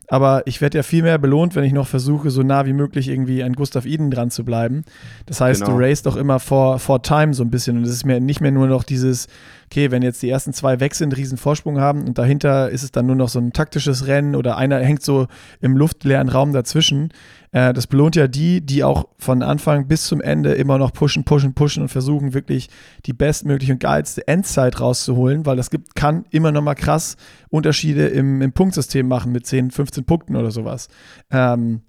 Aber ich werde ja viel mehr belohnt, wenn ich noch versuche, so nah wie möglich irgendwie an Gustav Iden dran zu bleiben. Das heißt, genau. du racest auch immer vor, vor Time so ein bisschen. Und es ist mir nicht mehr nur noch dieses, okay, wenn jetzt die ersten zwei weg sind, riesen Vorsprung haben und dahinter ist es dann nur noch so ein taktisches Rennen oder einer hängt so im luftleeren Raum dazwischen. Äh, das belohnt ja die, die auch von Anfang bis zum Ende immer noch pushen, pushen, pushen und versuchen wirklich die bestmögliche und geilste Endzeit rauszuholen, weil das gibt, kann immer noch mal krass Unterschiede im, im Punktsystem machen mit 10, 15 Punkten oder sowas. Ähm,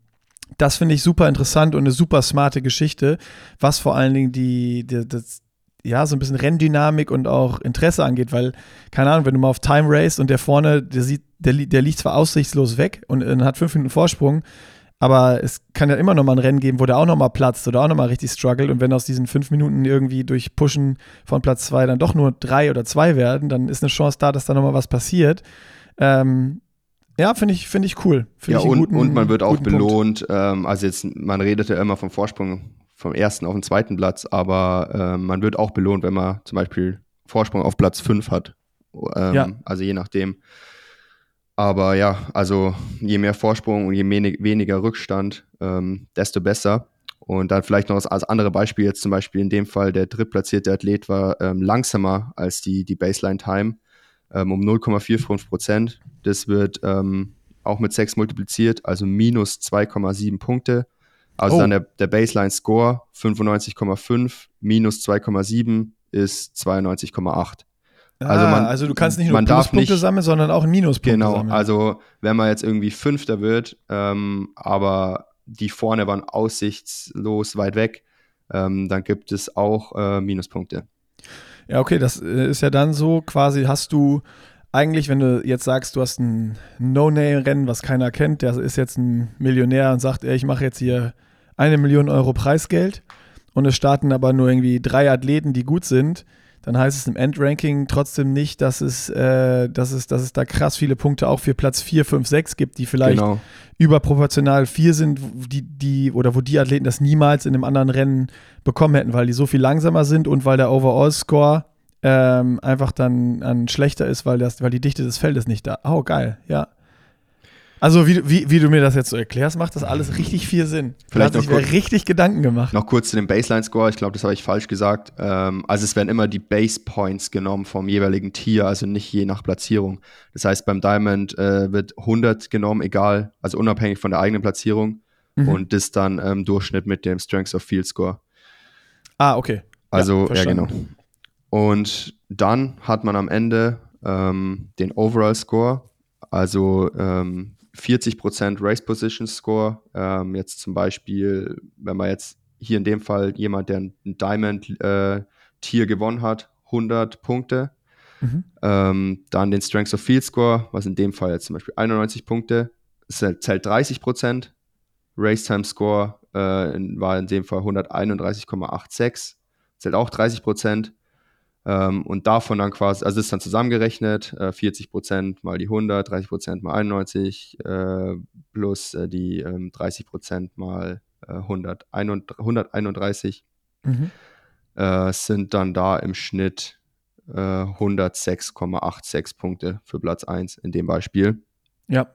das finde ich super interessant und eine super smarte Geschichte, was vor allen Dingen die, die das, ja, so ein bisschen Renndynamik und auch Interesse angeht, weil, keine Ahnung, wenn du mal auf Time Race und der vorne, der sieht, der, der liegt zwar aussichtslos weg und, und hat fünf Minuten Vorsprung, aber es kann ja immer noch mal ein Rennen geben, wo der auch noch mal platzt oder auch noch mal richtig struggelt. Und wenn aus diesen fünf Minuten irgendwie durch Pushen von Platz zwei dann doch nur drei oder zwei werden, dann ist eine Chance da, dass da noch mal was passiert. Ähm, ja, finde ich, find ich cool. Find ja, ich und, guten, und man wird auch belohnt. Ähm, also jetzt, man redete immer vom Vorsprung vom ersten auf den zweiten Platz, aber ähm, man wird auch belohnt, wenn man zum Beispiel Vorsprung auf Platz fünf hat. Ähm, ja. Also je nachdem. Aber ja, also je mehr Vorsprung und je weniger Rückstand, ähm, desto besser. Und dann vielleicht noch als andere Beispiel, jetzt zum Beispiel in dem Fall der drittplatzierte Athlet war ähm, langsamer als die, die Baseline-Time ähm, um 0,45 Prozent. Das wird ähm, auch mit 6 multipliziert, also minus 2,7 Punkte. Also oh. dann der, der Baseline-Score 95,5 minus 2,7 ist 92,8. Also, man, also du kannst nicht nur Pluspunkte sammeln, sondern auch Minuspunkte genau, sammeln. Genau, also wenn man jetzt irgendwie Fünfter wird, ähm, aber die vorne waren aussichtslos weit weg, ähm, dann gibt es auch äh, Minuspunkte. Ja, okay, das äh, ist ja dann so, quasi hast du eigentlich, wenn du jetzt sagst, du hast ein No-Name-Rennen, was keiner kennt, der ist jetzt ein Millionär und sagt, ey, ich mache jetzt hier eine Million Euro Preisgeld und es starten aber nur irgendwie drei Athleten, die gut sind, dann heißt es im Endranking trotzdem nicht, dass es, äh, dass es, dass es da krass viele Punkte auch für Platz 4, 5, 6 gibt, die vielleicht genau. überproportional 4 sind, die, die, oder wo die Athleten das niemals in einem anderen Rennen bekommen hätten, weil die so viel langsamer sind und weil der Overall-Score ähm, einfach dann, dann schlechter ist, weil, das, weil die Dichte des Feldes nicht da. Oh, geil, ja. Also wie, wie, wie du mir das jetzt so erklärst, macht das alles richtig viel Sinn. Vielleicht hat sich kurz, richtig Gedanken gemacht. Noch kurz zu dem Baseline-Score. Ich glaube, das habe ich falsch gesagt. Ähm, also es werden immer die Base-Points genommen vom jeweiligen Tier, also nicht je nach Platzierung. Das heißt, beim Diamond äh, wird 100 genommen, egal, also unabhängig von der eigenen Platzierung. Mhm. Und das dann im ähm, Durchschnitt mit dem Strength of Field Score. Ah, okay. Also, ja, ja genau. Und dann hat man am Ende ähm, den Overall Score, also ähm, 40% Race Position Score. Ähm, jetzt zum Beispiel, wenn man jetzt hier in dem Fall jemand, der ein Diamond-Tier äh, gewonnen hat, 100 Punkte. Mhm. Ähm, dann den Strength of Field Score, was in dem Fall jetzt zum Beispiel 91 Punkte, das zählt 30% Race Time Score äh, war in dem Fall 131,86, zählt auch 30 ähm, und davon dann quasi, also ist dann zusammengerechnet, äh, 40 Prozent mal die 100, 30 Prozent mal 91 äh, plus äh, die ähm, 30 Prozent mal 100, äh, 131 mhm. Äh, sind dann da im Schnitt 106,86 äh, Punkte für Platz 1 in dem Beispiel. Ja.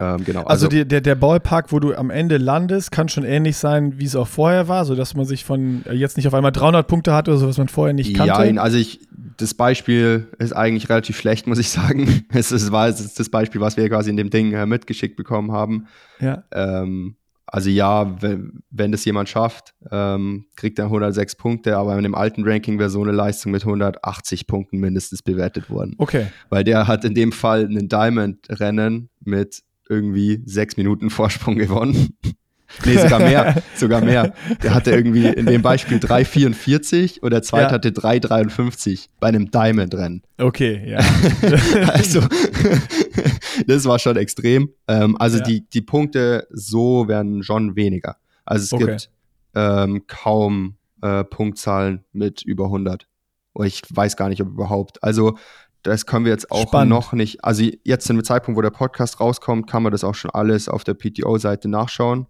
Ähm, genau. Also, also die, der, der Ballpark, wo du am Ende landest, kann schon ähnlich sein, wie es auch vorher war, sodass man sich von äh, jetzt nicht auf einmal 300 Punkte hat oder so, was man vorher nicht kannte. Ja, also ich, das Beispiel ist eigentlich relativ schlecht, muss ich sagen. [laughs] es, es war es das Beispiel, was wir quasi in dem Ding äh, mitgeschickt bekommen haben. Ja. Ähm, also ja, wenn, wenn das jemand schafft, ähm, kriegt er 106 Punkte, aber in dem alten Ranking wäre so eine Leistung mit 180 Punkten mindestens bewertet worden. Okay. Weil der hat in dem Fall ein Diamond-Rennen mit irgendwie sechs Minuten [laughs] Vorsprung gewonnen. nee, sogar mehr, [laughs] sogar mehr. Der hatte irgendwie in dem Beispiel 3,44 und der zweite ja. hatte 3,53 bei einem Diamond-Rennen. Okay, ja. [laughs] also, das war schon extrem. Ähm, also ja. die, die Punkte so werden schon weniger. Also es okay. gibt ähm, kaum äh, Punktzahlen mit über 100. Oder ich weiß gar nicht, ob überhaupt. Also das können wir jetzt auch Spannend. noch nicht. Also jetzt zu dem Zeitpunkt, wo der Podcast rauskommt, kann man das auch schon alles auf der PTO-Seite nachschauen.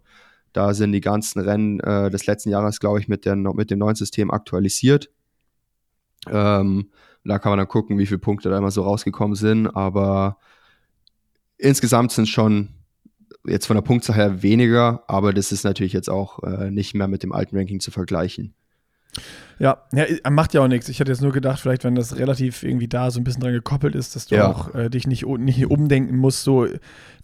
Da sind die ganzen Rennen äh, des letzten Jahres, glaube ich, mit, der, mit dem neuen System aktualisiert. Ähm, da kann man dann gucken, wie viele Punkte da immer so rausgekommen sind. Aber insgesamt sind es schon jetzt von der Punktzahl her weniger, aber das ist natürlich jetzt auch äh, nicht mehr mit dem alten Ranking zu vergleichen. Ja, ja, macht ja auch nichts. Ich hatte jetzt nur gedacht, vielleicht, wenn das relativ irgendwie da so ein bisschen dran gekoppelt ist, dass du ja. auch äh, dich nicht, nicht umdenken musst. So,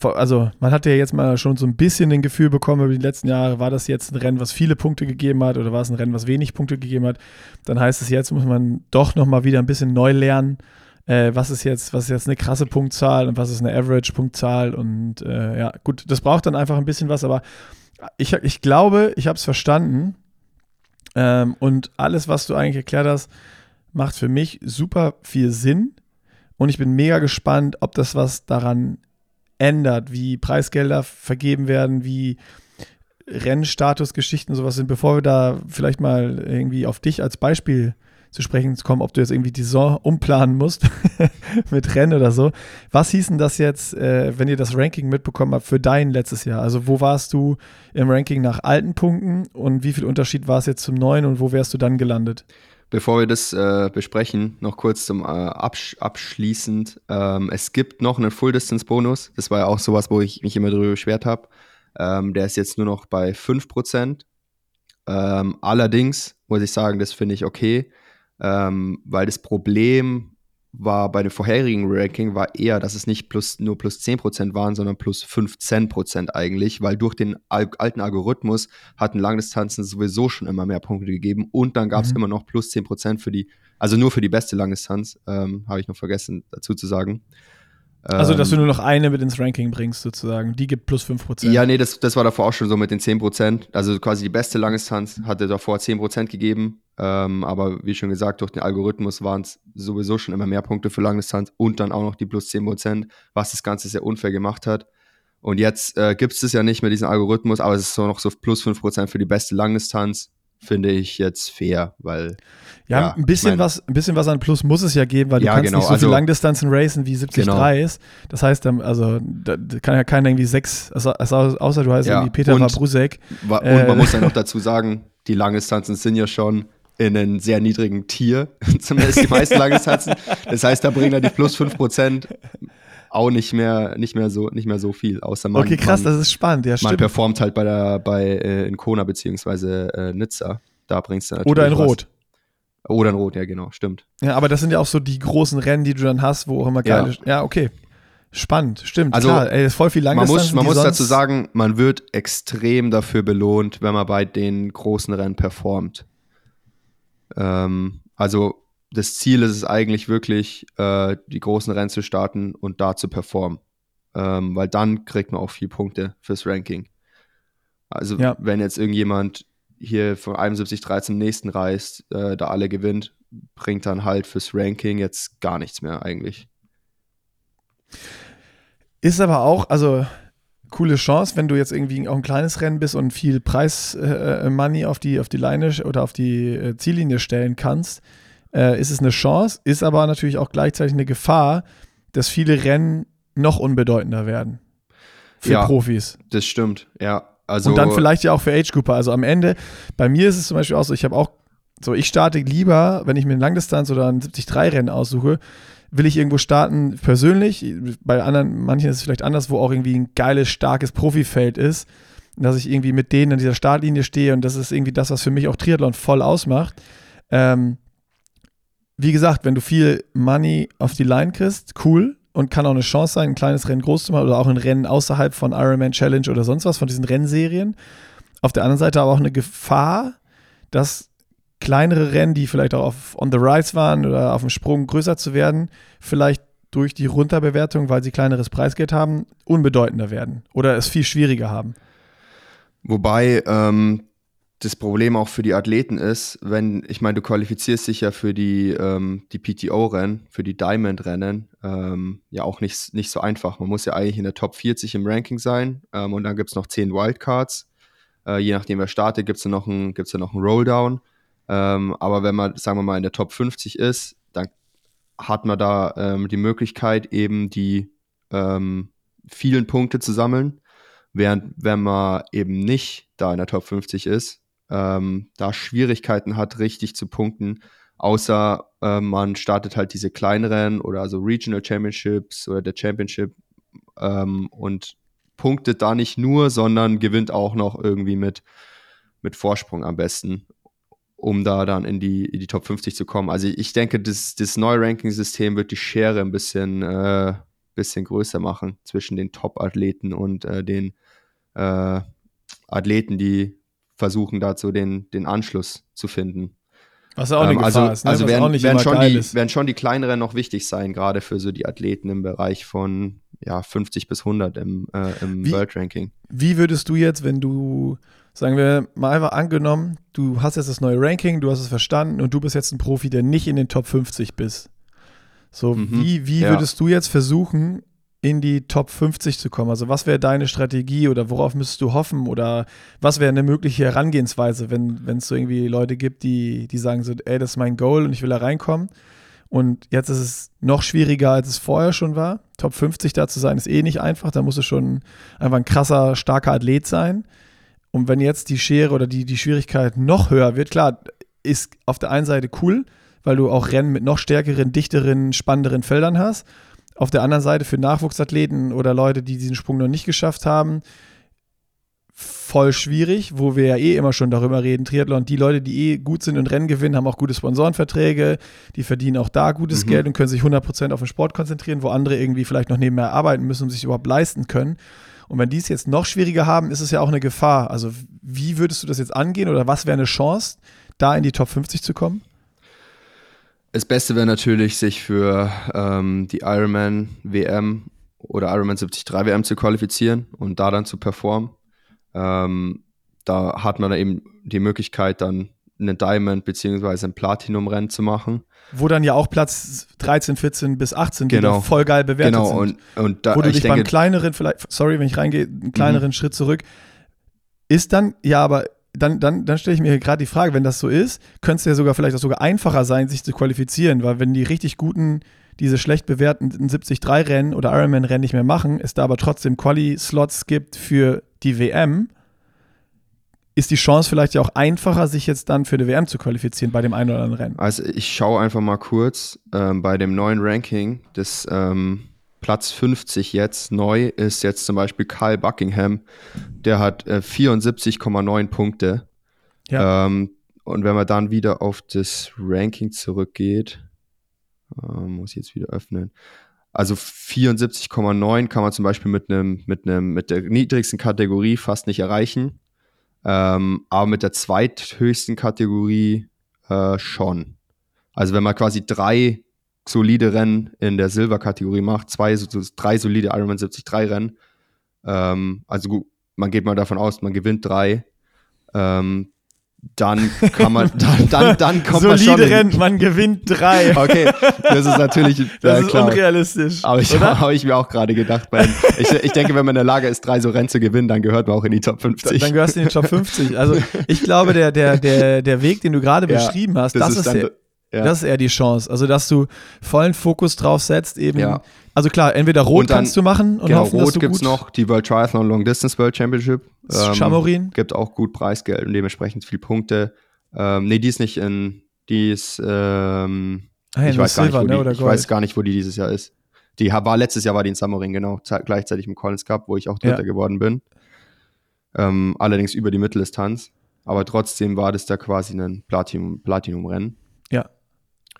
also, man hat ja jetzt mal schon so ein bisschen ein Gefühl bekommen über die letzten Jahre, war das jetzt ein Rennen, was viele Punkte gegeben hat oder war es ein Rennen, was wenig Punkte gegeben hat? Dann heißt es jetzt, muss man doch nochmal wieder ein bisschen neu lernen. Äh, was ist jetzt, was ist jetzt eine krasse Punktzahl und was ist eine Average-Punktzahl und äh, ja, gut, das braucht dann einfach ein bisschen was, aber ich, ich glaube, ich habe es verstanden ähm, und alles, was du eigentlich erklärt hast, macht für mich super viel Sinn. Und ich bin mega gespannt, ob das was daran ändert, wie Preisgelder vergeben werden, wie Rennstatusgeschichten sowas sind, bevor wir da vielleicht mal irgendwie auf dich als Beispiel zu sprechen kommen, ob du jetzt irgendwie die Saison umplanen musst [laughs] mit Rennen oder so. Was hieß denn das jetzt, äh, wenn ihr das Ranking mitbekommen habt für dein letztes Jahr? Also wo warst du im Ranking nach alten Punkten und wie viel Unterschied war es jetzt zum neuen und wo wärst du dann gelandet? Bevor wir das äh, besprechen, noch kurz zum äh, absch abschließend. Ähm, es gibt noch einen Full-Distance-Bonus. Das war ja auch sowas, wo ich mich immer darüber beschwert habe. Ähm, der ist jetzt nur noch bei 5%. Ähm, allerdings muss ich sagen, das finde ich okay ähm, weil das Problem war bei dem vorherigen Ranking war eher, dass es nicht plus, nur plus 10% waren, sondern plus 15% eigentlich, weil durch den al alten Algorithmus hatten Langdistanzen sowieso schon immer mehr Punkte gegeben und dann gab es mhm. immer noch plus 10% für die, also nur für die beste Langdistanz, ähm, habe ich noch vergessen dazu zu sagen. Also, dass du ähm, nur noch eine mit ins Ranking bringst, sozusagen. Die gibt plus 5%. Ja, nee, das, das war davor auch schon so mit den 10%. Also quasi die beste Langdistanz hatte davor 10% gegeben. Ähm, aber wie schon gesagt, durch den Algorithmus waren es sowieso schon immer mehr Punkte für Langdistanz und dann auch noch die plus 10%, was das Ganze sehr unfair gemacht hat. Und jetzt äh, gibt es das ja nicht mit diesem Algorithmus, aber es ist so noch so plus 5% für die beste Langdistanz finde ich jetzt fair, weil. Ja, ja ein, bisschen ich mein, was, ein bisschen was an Plus muss es ja geben, weil du ja, kannst genau, nicht so also, viel Langdistanzen racen wie 73 genau. ist. Das heißt, also da kann ja keiner irgendwie sechs, also, außer du heißt ja, irgendwie Peter Wabrusek. Und äh, man muss ja noch [laughs] dazu sagen, die Langdistanzen sind ja schon in einem sehr niedrigen Tier, [laughs] zumindest die meisten Langdistanzen. Das heißt, da bringen dann die plus 5% auch nicht mehr, nicht mehr so, nicht mehr so viel, außer man. Okay, krass, man, das ist spannend, ja, stimmt. Man performt halt bei der, bei, äh, in Kona beziehungsweise äh, Nizza. Da bringst du natürlich. Oder in was. Rot. Oder in Rot, ja, genau, stimmt. Ja, aber das sind ja auch so die großen Rennen, die du dann hast, wo auch immer geile. Ja, ja okay. Spannend, stimmt. Also, klar, ey, ist voll viel Man muss, man muss dazu sagen, man wird extrem dafür belohnt, wenn man bei den großen Rennen performt. Ähm, also das Ziel ist es eigentlich wirklich, äh, die großen Rennen zu starten und da zu performen. Ähm, weil dann kriegt man auch viel Punkte fürs Ranking. Also ja. wenn jetzt irgendjemand hier von 71-3 zum nächsten reist, äh, da alle gewinnt, bringt dann halt fürs Ranking jetzt gar nichts mehr eigentlich. Ist aber auch, also coole Chance, wenn du jetzt irgendwie auch ein kleines Rennen bist und viel Preis-Money äh, auf, die, auf die Leine oder auf die äh, Ziellinie stellen kannst äh, ist es eine Chance, ist aber natürlich auch gleichzeitig eine Gefahr, dass viele Rennen noch unbedeutender werden für ja, Profis. Das stimmt, ja. Also und dann vielleicht ja auch für Age Grouper. Also am Ende, bei mir ist es zum Beispiel auch so, ich habe auch, so ich starte lieber, wenn ich mir ein Langdistanz oder ein 73-Rennen aussuche, will ich irgendwo starten persönlich. Bei anderen, manchen ist es vielleicht anders, wo auch irgendwie ein geiles, starkes Profifeld ist, dass ich irgendwie mit denen an dieser Startlinie stehe und das ist irgendwie das, was für mich auch Triathlon voll ausmacht. Ähm, wie gesagt, wenn du viel Money auf die Line kriegst, cool und kann auch eine Chance sein, ein kleines Rennen groß zu machen oder auch ein Rennen außerhalb von Ironman Challenge oder sonst was, von diesen Rennserien. Auf der anderen Seite aber auch eine Gefahr, dass kleinere Rennen, die vielleicht auch auf on the rise waren oder auf dem Sprung größer zu werden, vielleicht durch die Runterbewertung, weil sie kleineres Preisgeld haben, unbedeutender werden oder es viel schwieriger haben. Wobei ähm, das Problem auch für die Athleten ist, wenn, ich meine, du qualifizierst dich ja für die, ähm, die PTO-Rennen, für die Diamond-Rennen, ähm, ja auch nicht, nicht so einfach. Man muss ja eigentlich in der Top 40 im Ranking sein ähm, und dann gibt es noch 10 Wildcards. Äh, je nachdem, wer startet, gibt es noch einen noch Rolldown. Ähm, aber wenn man, sagen wir mal, in der Top 50 ist, dann hat man da ähm, die Möglichkeit, eben die ähm, vielen Punkte zu sammeln. Während wenn man eben nicht da in der Top 50 ist, ähm, da Schwierigkeiten hat, richtig zu punkten, außer äh, man startet halt diese kleineren oder also Regional Championships oder der Championship ähm, und punktet da nicht nur, sondern gewinnt auch noch irgendwie mit, mit Vorsprung am besten, um da dann in die, in die Top 50 zu kommen. Also ich denke, das, das neue Ranking-System wird die Schere ein bisschen, äh, bisschen größer machen zwischen den Top-Athleten und äh, den äh, Athleten, die versuchen dazu den, den Anschluss zu finden. Was auch eine ähm, also, ist, ne? Also werden, auch nicht werden, schon die, ist. werden schon die kleineren noch wichtig sein, gerade für so die Athleten im Bereich von ja, 50 bis 100 im, äh, im Wie- World Ranking. Wie würdest du jetzt, wenn du, sagen wir mal einfach angenommen, du hast jetzt das neue Ranking, du hast es verstanden und du bist jetzt ein Profi, der nicht in den Top 50 bist. So, Mhm, wie, wie ja. würdest du jetzt versuchen, in die Top 50 zu kommen? Also, was wäre deine Strategie oder worauf müsstest du hoffen oder was wäre eine mögliche Herangehensweise, wenn es so irgendwie Leute gibt, die, die sagen so, ey, das ist mein Goal und ich will da reinkommen? Und jetzt ist es noch schwieriger, als es vorher schon war. Top 50 da zu sein, ist eh nicht einfach. Da musst du schon einfach ein krasser, starker Athlet sein. Und wenn jetzt die Schere oder die, die Schwierigkeit noch höher wird, klar, ist auf der einen Seite cool, weil du auch Rennen mit noch stärkeren, dichteren, spannenderen Feldern hast. Auf der anderen Seite für Nachwuchsathleten oder Leute, die diesen Sprung noch nicht geschafft haben, voll schwierig, wo wir ja eh immer schon darüber reden, Triathlon, die Leute, die eh gut sind und Rennen gewinnen, haben auch gute Sponsorenverträge, die verdienen auch da gutes Mhm. Geld und können sich 100% auf den Sport konzentrieren, wo andere irgendwie vielleicht noch nebenher arbeiten müssen, um sich überhaupt leisten können. Und wenn die es jetzt noch schwieriger haben, ist es ja auch eine Gefahr. Also wie würdest du das jetzt angehen oder was wäre eine Chance, da in die Top 50 zu kommen? Das Beste wäre natürlich, sich für ähm, die Ironman WM oder Ironman 73 WM zu qualifizieren und da dann zu performen. Ähm, da hat man dann eben die Möglichkeit, dann einen Diamond beziehungsweise ein Platinum-Rennen zu machen. Wo dann ja auch Platz 13, 14 bis 18 Genau. wieder voll geil bewertet genau, sind. und, und da, wo du ich dich beim denke, Mhm. kleineren, vielleicht, sorry, wenn ich reingehe, einen kleineren Schritt zurück, ist dann, ja, aber dann, dann, dann stelle ich mir gerade die Frage, wenn das so ist, könnte es ja sogar vielleicht auch sogar einfacher sein, sich zu qualifizieren, weil wenn die richtig guten, diese schlecht bewerteten 73-Rennen oder Ironman-Rennen nicht mehr machen, es da aber trotzdem Quali-Slots gibt für die WM, ist die Chance vielleicht ja auch einfacher, sich jetzt dann für die WM zu qualifizieren bei dem einen oder anderen Rennen. Also ich schaue einfach mal kurz ähm, bei dem neuen Ranking, das ähm, Platz 50 jetzt neu ist jetzt zum Beispiel Kyle Buckingham, der hat äh, 74,9 Punkte. Ja. Ähm, und wenn man dann wieder auf das Ranking zurückgeht, ähm, muss ich jetzt wieder öffnen. Also 74,9 kann man zum Beispiel mit einem, mit einem, mit der niedrigsten Kategorie fast nicht erreichen. Ähm, aber mit der zweithöchsten Kategorie äh, schon. Also wenn man quasi drei solide Rennen in der Silber-Kategorie macht, zwei, so, drei solide Ironman 73 Rennen, ähm, also gut, man geht mal davon aus, man gewinnt drei, ähm, dann kann man, [laughs] dann, dann, dann kommt man schon. Solide Rennen, man gewinnt drei. [laughs] Okay, das ist natürlich Das äh, ist unrealistisch. Aber ich [laughs] habe ich mir auch gerade gedacht, weil ich, ich denke, wenn man in der Lage ist, drei so Rennen zu gewinnen, dann gehört man auch in die Top 50. Dann gehörst du in die Top 50. Also ich glaube, der, der, der, der Weg, den du gerade Ja, beschrieben hast, das, ist, dann, eher, ja. das ist eher die Chance. Also dass du vollen Fokus drauf setzt, eben. Ja. Also klar, entweder rot dann- kannst du machen und genau, hoffen, dass Rot du gibt's gut noch, die World Triathlon Long Distance World Championship. Ähm, Chamorin. Gibt auch gut Preisgeld und dementsprechend viel Punkte. Ähm, nee, die ist nicht in, die ist, ähm, Ah ja, ich, weiß gar nicht, ne, die, ich weiß gar nicht, wo die dieses Jahr ist. Die war letztes Jahr war die in Samorin, genau, ze- gleichzeitig im Collins Cup, wo ich auch Dritter Ja. geworden bin. Ähm, allerdings über die Mitteldistanz. Aber trotzdem war das da quasi ein Platinum- Platinum-Rennen. Ja.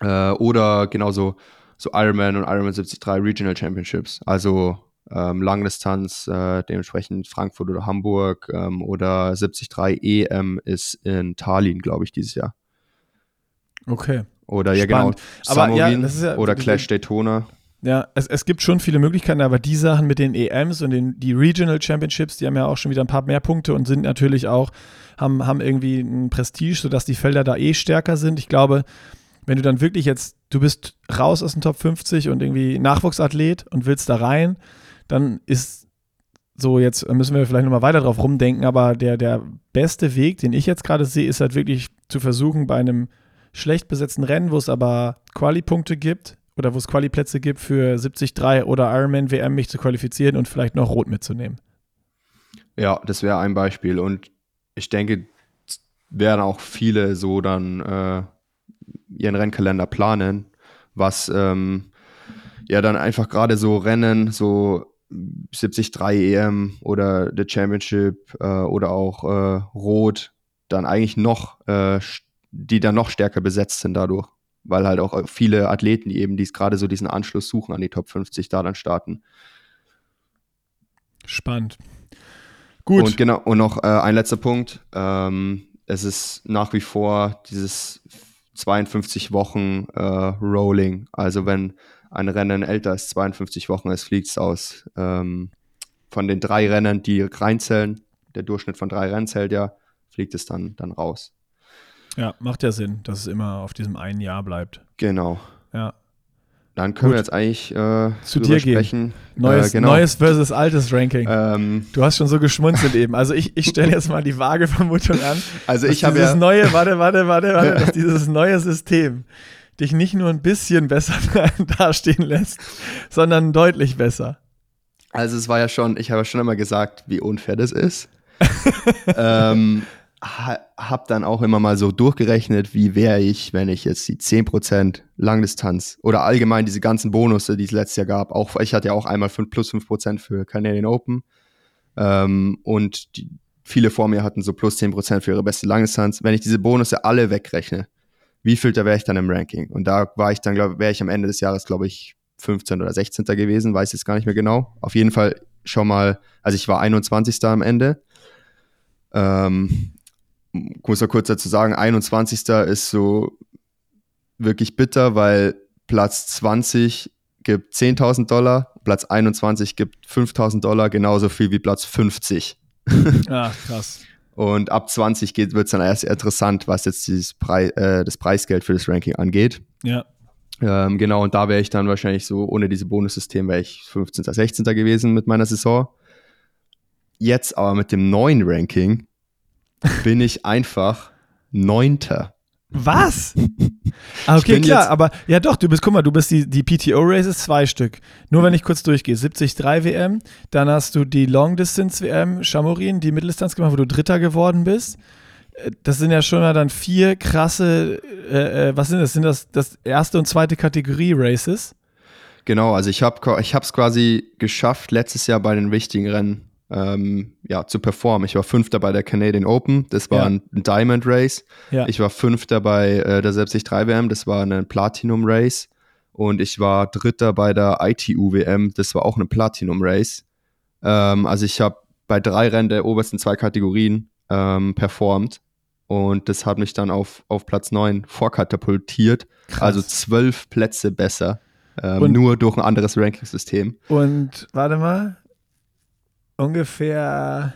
Äh, oder genauso so Ironman und Ironman 73 Regional Championships. Also ähm, Langdistanz, äh, dementsprechend Frankfurt oder Hamburg ähm, oder 73 EM ist in Tallinn, glaube ich, dieses Jahr. Okay. Oder ja, genau. Spannend. Aber ja, Samorin das ist ja- oder Clash Daytona. Ja, es, es gibt schon viele Möglichkeiten, aber die Sachen mit den EMs und den, die Regional Championships, die haben ja auch schon wieder ein paar mehr Punkte und sind natürlich auch, haben, haben irgendwie ein Prestige, sodass die Felder da eh stärker sind. Ich glaube, wenn du dann wirklich jetzt, du bist raus aus dem Top 50 und irgendwie Nachwuchsathlet und willst da rein, dann ist so, jetzt müssen wir vielleicht nochmal weiter drauf rumdenken, aber der, der beste Weg, den ich jetzt gerade sehe, ist halt wirklich zu versuchen, bei einem schlecht besetzten Rennen, wo es aber Quali-Punkte gibt, oder wo es Quali-Plätze gibt für 73 oder Ironman WM mich zu qualifizieren und vielleicht noch Rot mitzunehmen. Ja, das wäre ein Beispiel. Und ich denke, werden auch viele so dann äh, ihren Rennkalender planen, was ähm, ja dann einfach gerade so Rennen, so 73 EM oder der Championship äh, oder auch äh, Rot, dann eigentlich noch, äh, die dann noch stärker besetzt sind dadurch weil halt auch viele Athleten, die eben dies gerade so diesen Anschluss suchen an die Top 50, da dann starten. Spannend. Gut. Und genau, und noch äh, ein letzter Punkt. Ähm, es ist nach wie vor dieses 52 Wochen äh, Rolling. Also wenn ein Rennen älter als 52 Wochen ist, fliegt es aus. Ähm, von den drei Rennen, die reinzählen, der Durchschnitt von drei Rennen zählt ja, fliegt es dann, dann raus. Ja, macht ja Sinn, dass es immer auf diesem einen Jahr bleibt. Genau. Ja. Dann können Gut. wir jetzt eigentlich äh, zu dir sprechen. gehen. Neues, äh, genau. neues versus altes Ranking. Ähm, du hast schon so geschmunzelt eben. Also ich, ich stelle jetzt mal die vage Vermutung an. Also ich habe dieses ja neue, warte, warte, warte, warte, [laughs] dass dieses neue System dich nicht nur ein bisschen besser [laughs] dastehen lässt, sondern deutlich besser. Also es war ja schon, ich habe ja schon immer gesagt, wie unfair das ist. [laughs] ähm, habe dann auch immer mal so durchgerechnet, wie wäre ich, wenn ich jetzt die 10% Langdistanz oder allgemein diese ganzen Bonusse, die es letztes Jahr gab, auch ich hatte ja auch einmal 5 plus 5% für Canadian Open ähm, und die, viele vor mir hatten so plus 10% für ihre beste Langdistanz. Wenn ich diese Bonusse alle wegrechne, wie viel da wäre ich dann im Ranking? Und da war ich dann, glaube wäre ich am Ende des Jahres, glaube ich, 15 oder 16. gewesen, weiß jetzt gar nicht mehr genau. Auf jeden Fall schon mal, also ich war 21. am Ende. Ähm, muss ja kurz dazu sagen, 21. ist so wirklich bitter, weil Platz 20 gibt 10.000 Dollar, Platz 21 gibt 5.000 Dollar, genauso viel wie Platz 50. [laughs] Ach, krass. Und ab 20 wird es dann erst interessant, was jetzt dieses Preis, äh, das Preisgeld für das Ranking angeht. Ja. Ähm, genau, und da wäre ich dann wahrscheinlich so, ohne diese Bonussystem wäre ich 15., 16. gewesen mit meiner Saison. Jetzt aber mit dem neuen Ranking bin ich einfach Neunter. Was? [laughs] Ah, okay, klar, aber ja doch, du bist, guck mal, du bist die, die PTO-Races zwei Stück. Nur wenn ich kurz durchgehe, 73 WM, dann hast du die Long Distance WM Chamorin, die Mitteldistanz gemacht, wo du Dritter geworden bist. Äh, das sind ja schon mal dann vier krasse, äh, äh, was sind das? Sind das das erste und zweite Kategorie Races? Genau, also ich habe ich es quasi geschafft, letztes Jahr bei den wichtigen Rennen ähm, ja, zu performen. Ich war Fünfter bei der Canadian Open, das war ja. ein Diamond Race. Ja. Ich war Fünfter bei äh, der 73 WM, das war ein Platinum Race. Und ich war Dritter bei der ITU WM, das war auch ein Platinum Race. Ähm, also ich habe bei drei Rennen der obersten zwei Kategorien ähm, performt. Und das hat mich dann auf, auf Platz 9 vorkatapultiert. Krass. Also zwölf Plätze besser. Ähm, nur durch ein anderes Ranking-System. Und warte mal, ungefähr.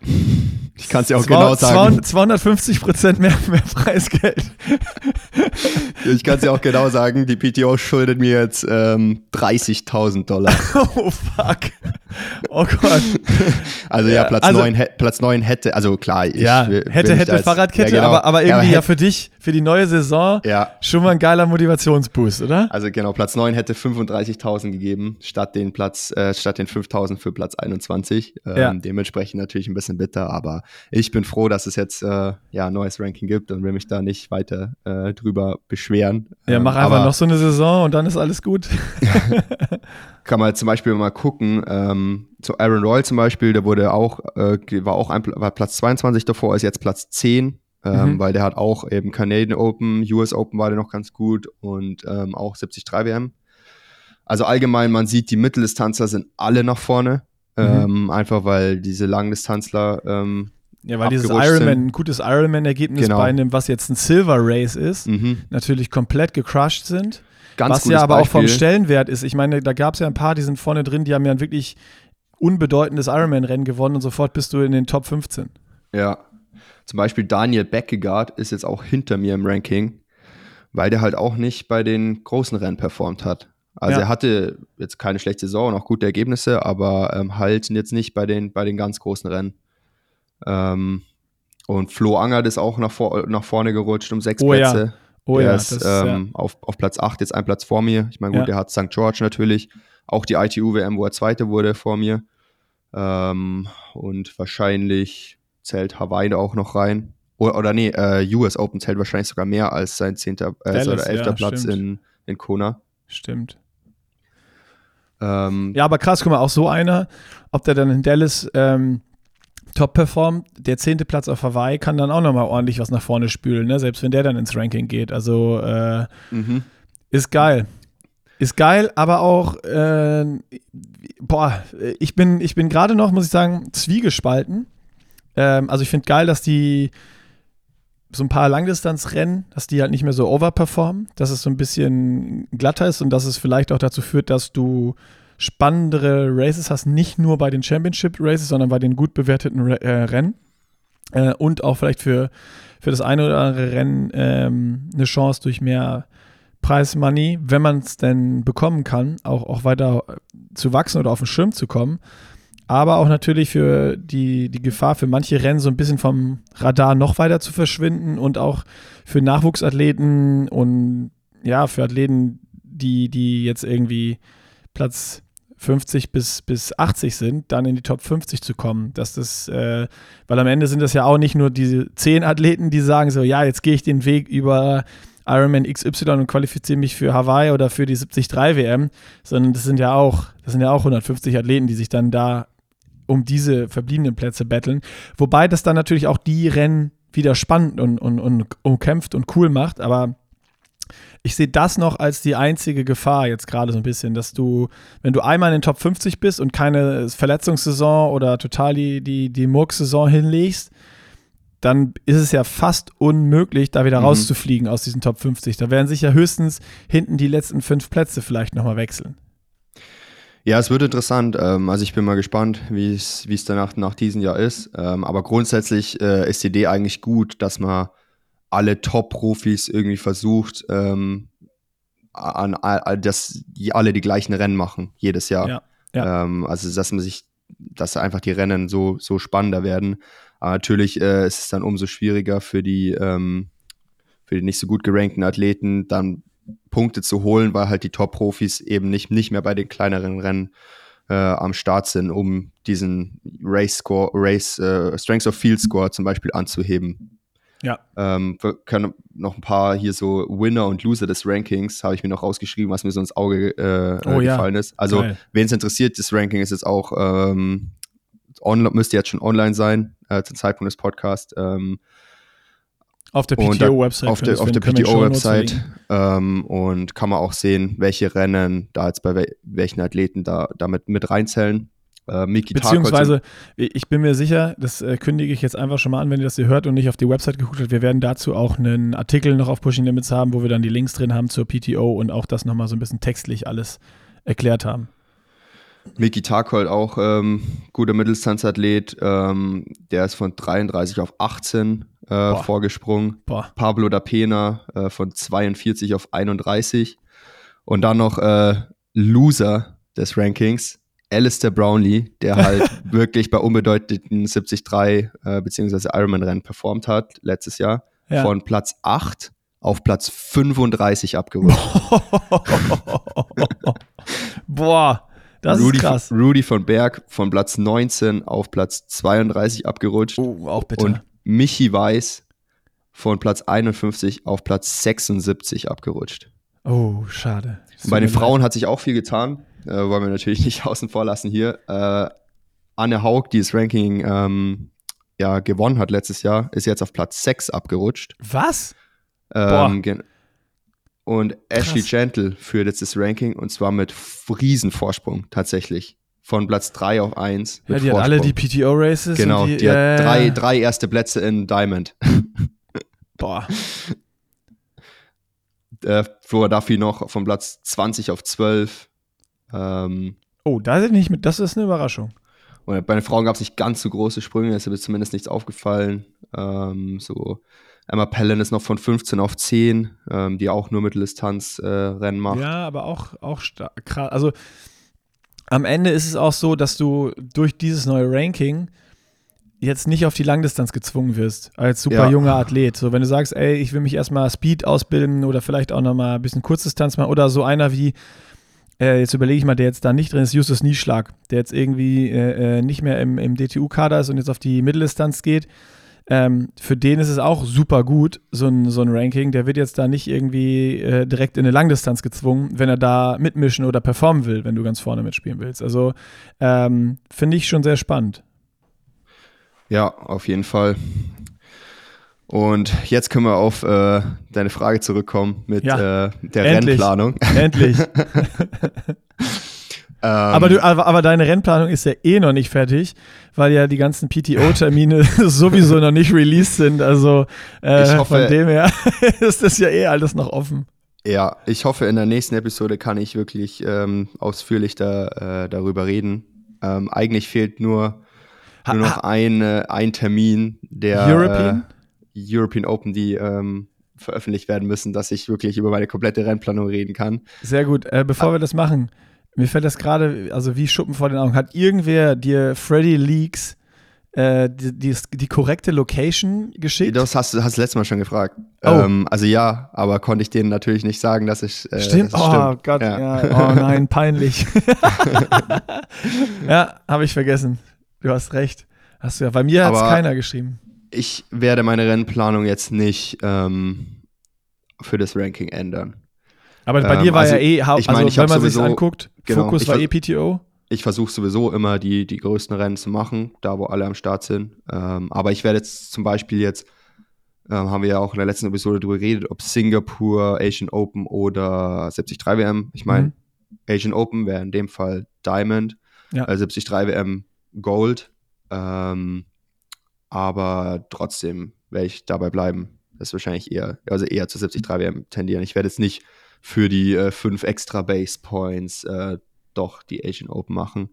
[laughs] Ich kann es ja auch genau sagen. 250 Prozent mehr, mehr Preisgeld. ich kann es ja auch genau sagen. Die PTO schuldet mir jetzt ähm, 30.000 Dollar. [laughs] oh fuck. Oh Gott. Also ja, ja Platz, also, 9, Platz 9 hätte, also klar. Ich, ja, hätte, hätte als, Fahrradkette, ja, genau. aber, aber irgendwie ja, ja für dich, für die neue Saison, ja. schon mal ein geiler Motivationsboost, oder? Also genau, Platz 9 hätte 35.000 gegeben, statt den Platz, äh, statt den 5.000 für Platz 21. Ähm. Dementsprechend natürlich ein bisschen bitter, aber ich bin froh, dass es jetzt äh, ja ein neues Ranking gibt und will mich da nicht weiter äh, drüber beschweren. Ja, mach ähm, einfach noch so eine Saison und dann ist alles gut. [laughs] kann man zum Beispiel mal gucken, ähm, so Aaron Royal zum Beispiel, der wurde auch, äh, war auch ein, war Platz 22 davor, ist jetzt Platz 10, ähm, mhm. weil der hat auch eben Canadian Open, US Open war der noch ganz gut und ähm, auch 73 WM. Also allgemein, man sieht, die Mitteldistanzler sind alle nach vorne, mhm. ähm, einfach weil diese Langdistanzler ähm, ja, weil dieses Ironman, ein gutes Ironman-Ergebnis genau. bei einem, was jetzt ein Silver Race ist, mhm. natürlich komplett gecrushed sind. Ganz Was ja aber auch vom Beispiel. Stellenwert ist. Ich meine, da gab es ja ein paar, die sind vorne drin, die haben ja ein wirklich unbedeutendes Ironman-Rennen gewonnen und sofort bist du in den Top 15. Ja. Zum Beispiel Daniel Beckegaard ist jetzt auch hinter mir im Ranking, weil der halt auch nicht bei den großen Rennen performt hat. Also Ja. er hatte jetzt keine schlechte Saison und auch gute Ergebnisse, aber ähm, halt jetzt nicht bei den, bei den ganz großen Rennen. Ähm, und Flo Angert ist auch nach, vor, nach vorne gerutscht um sechs Oh ja. Plätze. Oh er ja, ist das, ähm, auf, auf Platz 8, jetzt ein Platz vor mir. Ich meine, gut, Ja. er hat St. George natürlich. Auch die ITU-WM, wo er Zweiter wurde vor mir. Ähm, und wahrscheinlich zählt Hawaii da auch noch rein. Oder, oder nee, äh, US Open zählt wahrscheinlich sogar mehr als sein zehnter äh, Dallas, oder elfter ja, Platz stimmt. in, in Kona. ja, stimmt. Ähm, Ja, aber krass, guck mal, auch so einer, ob der dann in Dallas ähm, top performt, der zehnte Platz auf Hawaii kann dann auch nochmal ordentlich was nach vorne spülen, ne? selbst wenn der dann ins Ranking geht. Also äh, mhm. ist geil. Ist geil, aber auch, äh, boah, ich bin, ich bin gerade noch, muss ich sagen, zwiegespalten. Ähm, also ich finde geil, dass die so ein paar Langdistanzrennen, dass die halt nicht mehr so overperformen, dass es so ein bisschen glatter ist und dass es vielleicht auch dazu führt, dass du spannendere Races hast, nicht nur bei den Championship Races, sondern bei den gut bewerteten äh, Rennen. Äh, und auch vielleicht für, für das eine oder andere Rennen ähm, eine Chance durch mehr Preis Money, wenn man es denn bekommen kann, auch, auch weiter zu wachsen oder auf den Schirm zu kommen. Aber auch natürlich für die, die Gefahr für manche Rennen so ein bisschen vom Radar noch weiter zu verschwinden und auch für Nachwuchsathleten und ja, für Athleten, die, die jetzt irgendwie Platz 50 bis, bis 80 sind, dann in die Top 50 zu kommen. Dass das, äh, weil am Ende sind das ja auch nicht nur diese 10 Athleten, die sagen so, ja, jetzt gehe ich den Weg über Ironman XY und qualifiziere mich für Hawaii oder für die 73 WM, sondern das sind ja auch, das sind ja auch 150 Athleten, die sich dann da um diese verbliebenen Plätze betteln. Wobei das dann natürlich auch die Rennen wieder spannend und, und, und umkämpft und cool macht, aber ich sehe das noch als die einzige Gefahr jetzt gerade so ein bisschen, dass du, wenn du einmal in den Top 50 bist und keine Verletzungssaison oder total die, die, die Murks-Saison hinlegst, dann ist es ja fast unmöglich, da wieder Mhm. rauszufliegen aus diesen Top 50. Da werden sich ja höchstens hinten die letzten fünf Plätze vielleicht nochmal wechseln. Ja, es wird interessant. Ähm, also ich bin mal gespannt, wie es wie es danach nach diesem Jahr ist. Ähm, aber grundsätzlich äh, ist die Idee eigentlich gut, dass man alle Top-Profis irgendwie versucht, ähm, an, dass die alle die gleichen Rennen machen jedes Jahr. Ja, ja. Also dass man sich, dass einfach die Rennen so so spannender werden. Aber natürlich äh, ist es dann umso schwieriger für die für die nicht so gut gerankten Athleten dann Punkte zu holen, weil halt die Top-Profis eben nicht, nicht mehr bei den kleineren Rennen äh, am Start sind, um diesen Race-Score, Race, äh, Strengths of Field Score zum Beispiel anzuheben. Ja. Ähm, wir können noch ein paar hier so Winner und Loser des Rankings, habe ich mir noch rausgeschrieben, was mir so ins Auge äh, Oh äh, ja. gefallen ist. Also, wen es interessiert, das Ranking ist jetzt auch ähm, online, müsste jetzt schon online sein, äh, zum Zeitpunkt des Podcasts. Ähm, Auf der PTO-Website. auf der, der PTO-Website ähm, und kann man auch sehen, welche Rennen da jetzt bei wel welchen Athleten da damit mit reinzählen. Äh, Miki Beziehungsweise, ich bin mir sicher, das äh, kündige ich jetzt einfach schon mal an, wenn ihr das hier hört und nicht auf die Website geguckt habt. Wir werden dazu auch einen Artikel noch auf Pushing Limits haben, wo wir dann die Links drin haben zur PTO und auch das nochmal so ein bisschen textlich alles erklärt haben. Miki Tarkold auch ähm, guter Mitteldistanzathlet. Ähm, der ist von 33 auf 18 äh, vorgesprungen. Boah. Pablo da Pena äh, von 42 auf 31. Und dann noch äh, Loser des Rankings, Alistair Brownlee, der [laughs] halt wirklich bei unbedeutenden 73 äh, beziehungsweise Ironman-Rennen performt hat letztes Jahr. Ja. Von Platz 8 auf Platz 35 abgerutscht. [laughs] [laughs] Boah, das Rudy, ist krass. Rudy von Berg von Platz 19 auf Platz 32 abgerutscht. Oh, auch bitte. Und Michi Weiß von Platz 51 auf Platz 76 abgerutscht. oh, schade. Bei den Frauen hat sich auch viel getan. Äh, wollen wir natürlich nicht [laughs] außen vor lassen hier. Äh, Anne Haug, die das Ranking ähm, ja, gewonnen hat letztes Jahr, ist jetzt auf Platz 6 abgerutscht. Was? Boah. Ähm, gen- und Ashley Krass. Gentle führt jetzt das Ranking und zwar mit Riesenvorsprung tatsächlich. Von Platz 3 auf 1. Ja, die hat alle Vorsprung. die PTO-Races. Genau, die, die, hat äh, drei, drei erste Plätze in Diamond. [laughs] Boah. äh, Flora Duffy noch von Platz 20 auf 12. Ähm, oh, da sind nicht mit, das ist eine Überraschung. Und bei den Frauen gab es nicht ganz so große Sprünge, ist mir zumindest nichts aufgefallen. Ähm, so Emma Pellen ist noch von 15 auf 10, ähm, die auch nur Mitteldistanz-Rennen äh, macht. Ja, aber auch, auch krass. Also am Ende ist es auch so, dass du durch dieses neue Ranking jetzt nicht auf die Langdistanz gezwungen wirst, als super ja. junger Athlet. So, wenn du sagst, ey, ich will mich erstmal Speed ausbilden oder vielleicht auch nochmal ein bisschen Kurzdistanz machen oder so einer wie äh, jetzt überlege ich mal, der jetzt da nicht drin ist, Justus Nieschlag, der jetzt irgendwie äh, äh nicht mehr im, im DTU-Kader ist und jetzt auf die Mitteldistanz geht. Ähm, für den ist es auch super gut, so ein, so ein Ranking. Der wird jetzt da nicht irgendwie äh, direkt in eine Langdistanz gezwungen, wenn er da mitmischen oder performen will, wenn du ganz vorne mitspielen willst. Also ähm, finde ich schon sehr spannend. Ja, auf jeden Fall. Und jetzt können wir auf äh, deine Frage zurückkommen mit ja, äh, der endlich, Rennplanung. Endlich. [laughs] [laughs] Ähm, aber, du, aber, aber, deine Rennplanung ist ja eh noch nicht fertig, weil ja die ganzen PTO-Termine [laughs] sowieso noch nicht released sind. Also äh, hoffe, von dem her [laughs] ist das ja eh alles noch offen. Ja, ich hoffe, in der nächsten Episode kann ich wirklich ähm, ausführlich da, äh, darüber reden. Ähm, eigentlich fehlt nur, nur noch ein, äh, ein Termin der European? European Open, die ähm, veröffentlicht werden müssen, dass ich wirklich über meine komplette Rennplanung reden kann. Sehr gut. Äh, bevor ah. wir das machen, mir fällt das gerade, also wie Schuppen vor den Augen. Hat irgendwer dir Freddy Leaks äh, die, die, die, korrekte Location geschickt? Das hast du hast letztes Mal schon gefragt. Oh. Ähm, also ja, aber konnte ich denen natürlich nicht sagen, dass ich. Äh, stimmt. Dass oh stimmt. Gott, ja. ja. Oh nein, [laughs] peinlich. [laughs] ja, habe ich vergessen. Du hast recht. Hast du ja. Bei mir hat es keiner geschrieben ich werde meine Rennplanung jetzt nicht ähm, für das Ranking ändern. Aber bei ähm, dir war also, ja eh, also ich mein, ich wenn man sich anguckt, genau, Fokus war eh PTO. Ich versuche sowieso immer die, die größten Rennen zu machen, da wo alle am Start sind. Ähm, aber ich werde jetzt zum Beispiel jetzt, ähm, haben wir ja auch in der letzten Episode darüber geredet, ob Singapur, Asian Open oder 73 WM. Ich meine, mhm. Asian Open wäre in dem Fall Diamond, ja. äh, 73 WM Gold. Ähm, aber trotzdem werde ich dabei bleiben. Das ist wahrscheinlich eher, also eher zu 73 WM tendieren. Ich werde jetzt nicht für die äh, fünf extra Base Points äh, doch die Asian Open machen.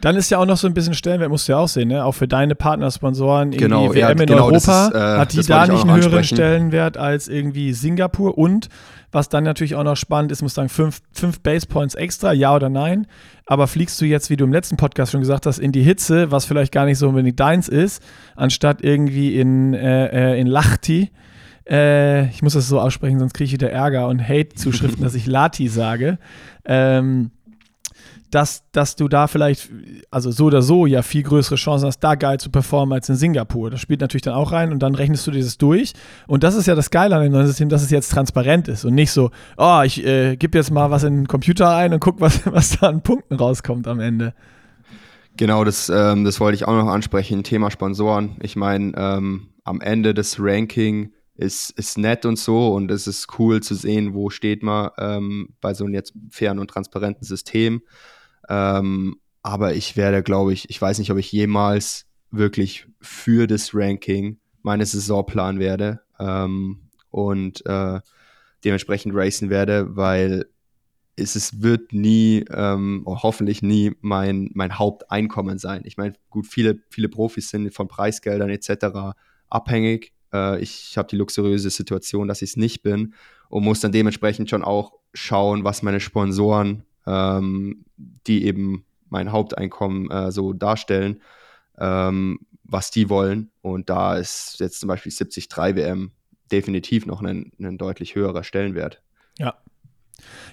Dann ist ja auch noch so ein bisschen Stellenwert, musst du ja auch sehen, ne? auch für deine Partnersponsoren, genau, WM ja, in genau, Europa, ist, äh, hat die da nicht einen höheren Stellenwert als irgendwie Singapur und was dann natürlich auch noch spannend ist, muss sagen, fünf, fünf Base Points extra, ja oder nein. Aber fliegst du jetzt, wie du im letzten Podcast schon gesagt hast, in die Hitze, was vielleicht gar nicht so unbedingt deins ist, anstatt irgendwie in, äh, äh in Lachti, äh, ich muss das so aussprechen, sonst kriege ich wieder Ärger und Hate-Zuschriften, [laughs] dass ich Lati sage. Ähm, dass, dass du da vielleicht, also so oder so, ja viel größere Chancen hast, da geil zu performen als in Singapur. Das spielt natürlich dann auch rein und dann rechnest du dieses durch. Und das ist ja das Geile an dem neuen System, dass es jetzt transparent ist und nicht so, oh, ich äh, gebe jetzt mal was in den Computer ein und guck, was, [laughs] was da an Punkten rauskommt am Ende. Genau, das, ähm, das wollte ich auch noch ansprechen, Thema Sponsoren. Ich meine, ähm, am Ende des Ranking ist, ist nett und so und es ist cool zu sehen, wo steht man ähm, bei so einem jetzt fairen und transparenten System. Ähm, aber ich werde, glaube ich, ich weiß nicht, ob ich jemals wirklich für das Ranking meine Saison planen werde ähm, und äh, dementsprechend racen werde, weil es, es wird nie, ähm, hoffentlich nie mein, mein Haupteinkommen sein. Ich meine, gut, viele, viele Profis sind von Preisgeldern etc. abhängig. Äh, ich habe die luxuriöse Situation, dass ich es nicht bin und muss dann dementsprechend schon auch schauen, was meine Sponsoren ähm, die eben mein Haupteinkommen äh, so darstellen, ähm, was die wollen. Und da ist jetzt zum Beispiel 73 WM definitiv noch ein, ein deutlich höherer Stellenwert. Ja,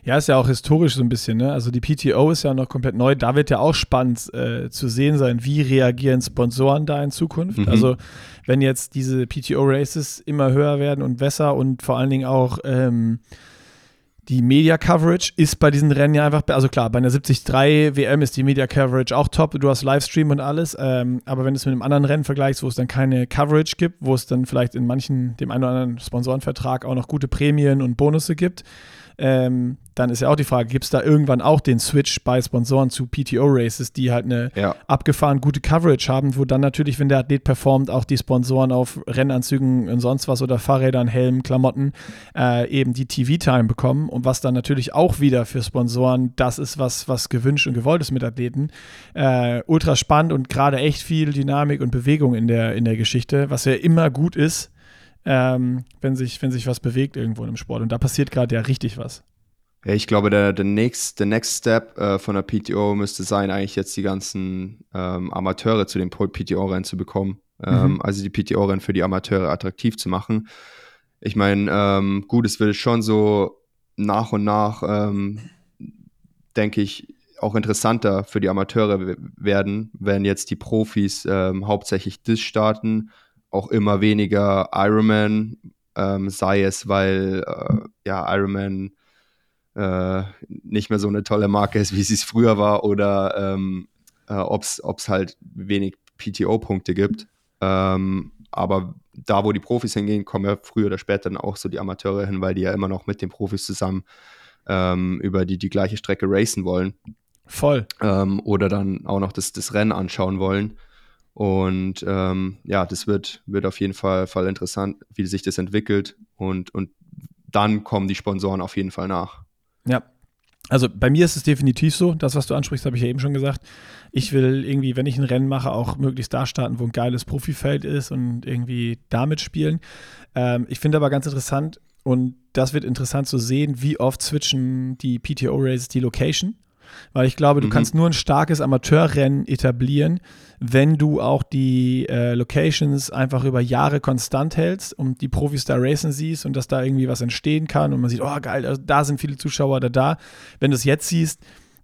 ja, ist ja auch historisch so ein bisschen, ne? Also die PTO ist ja noch komplett neu. Da wird ja auch spannend äh, zu sehen sein, wie reagieren Sponsoren da in Zukunft. Mhm. Also wenn jetzt diese PTO-Races immer höher werden und besser und vor allen Dingen auch ähm, die Media Coverage ist bei diesen Rennen ja einfach, also klar, bei einer 73 WM ist die Media Coverage auch top, du hast Livestream und alles, ähm, aber wenn du es mit einem anderen Rennen vergleichst, wo es dann keine Coverage gibt, wo es dann vielleicht in manchen, dem einen oder anderen Sponsorenvertrag auch noch gute Prämien und Bonusse gibt, ähm, dann ist ja auch die Frage, gibt es da irgendwann auch den Switch bei Sponsoren zu PTO-Races, die halt eine Ja. abgefahren gute Coverage haben, wo dann natürlich, wenn der Athlet performt, auch die Sponsoren auf Rennanzügen und sonst was oder Fahrrädern, Helmen, Klamotten äh, eben die TV-Time bekommen und was dann natürlich auch wieder für Sponsoren das ist, was, was gewünscht und gewollt ist mit Athleten. Äh, ultra spannend und gerade echt viel Dynamik und Bewegung in der, in der Geschichte, was ja immer gut ist, ähm, wenn, sich, wenn sich was bewegt irgendwo im Sport. Und da passiert gerade ja richtig was. Ja, ich glaube, der, der, next, der Next Step äh, von der PTO müsste sein, eigentlich jetzt die ganzen ähm, Amateure zu den PTO-Rennen zu bekommen. Ähm, Mhm. Also die PTO-Rennen für die Amateure attraktiv zu machen. Ich meine, ähm, gut, es will schon so nach und nach, ähm, denke ich, auch interessanter für die Amateure werden, wenn jetzt die Profis ähm, hauptsächlich das starten, auch immer weniger Ironman, ähm, sei es, weil äh, ja Ironman äh, nicht mehr so eine tolle Marke ist, wie sie es früher war, oder ähm, äh, ob es halt wenig PTO-Punkte gibt. Ähm, aber da, wo die Profis hingehen, kommen ja früher oder später dann auch so die Amateure hin, weil die ja immer noch mit den Profis zusammen ähm, über die, die gleiche Strecke racen wollen Voll. ähm, oder dann auch noch das, das Rennen anschauen wollen. Und ähm, ja, das wird, wird auf jeden Fall, Fall interessant, wie sich das entwickelt. Und, und dann kommen die Sponsoren auf jeden Fall nach. Ja. Also bei mir ist es definitiv so, das, was du ansprichst, habe ich ja eben schon gesagt. Ich will irgendwie, wenn ich ein Rennen mache, auch möglichst da starten, wo ein geiles Profifeld ist und irgendwie damit spielen. Ähm, ich finde aber ganz interessant, und das wird interessant zu sehen, wie oft switchen die PTO-Races die Location. Weil ich glaube, du Mhm. kannst nur ein starkes Amateurrennen etablieren, wenn du auch die äh, Locations einfach über Jahre konstant hältst und die Profis da racen siehst und dass da irgendwie was entstehen kann und man sieht, oh geil, da- da sind viele Zuschauer da da. Wenn du es jetzt siehst,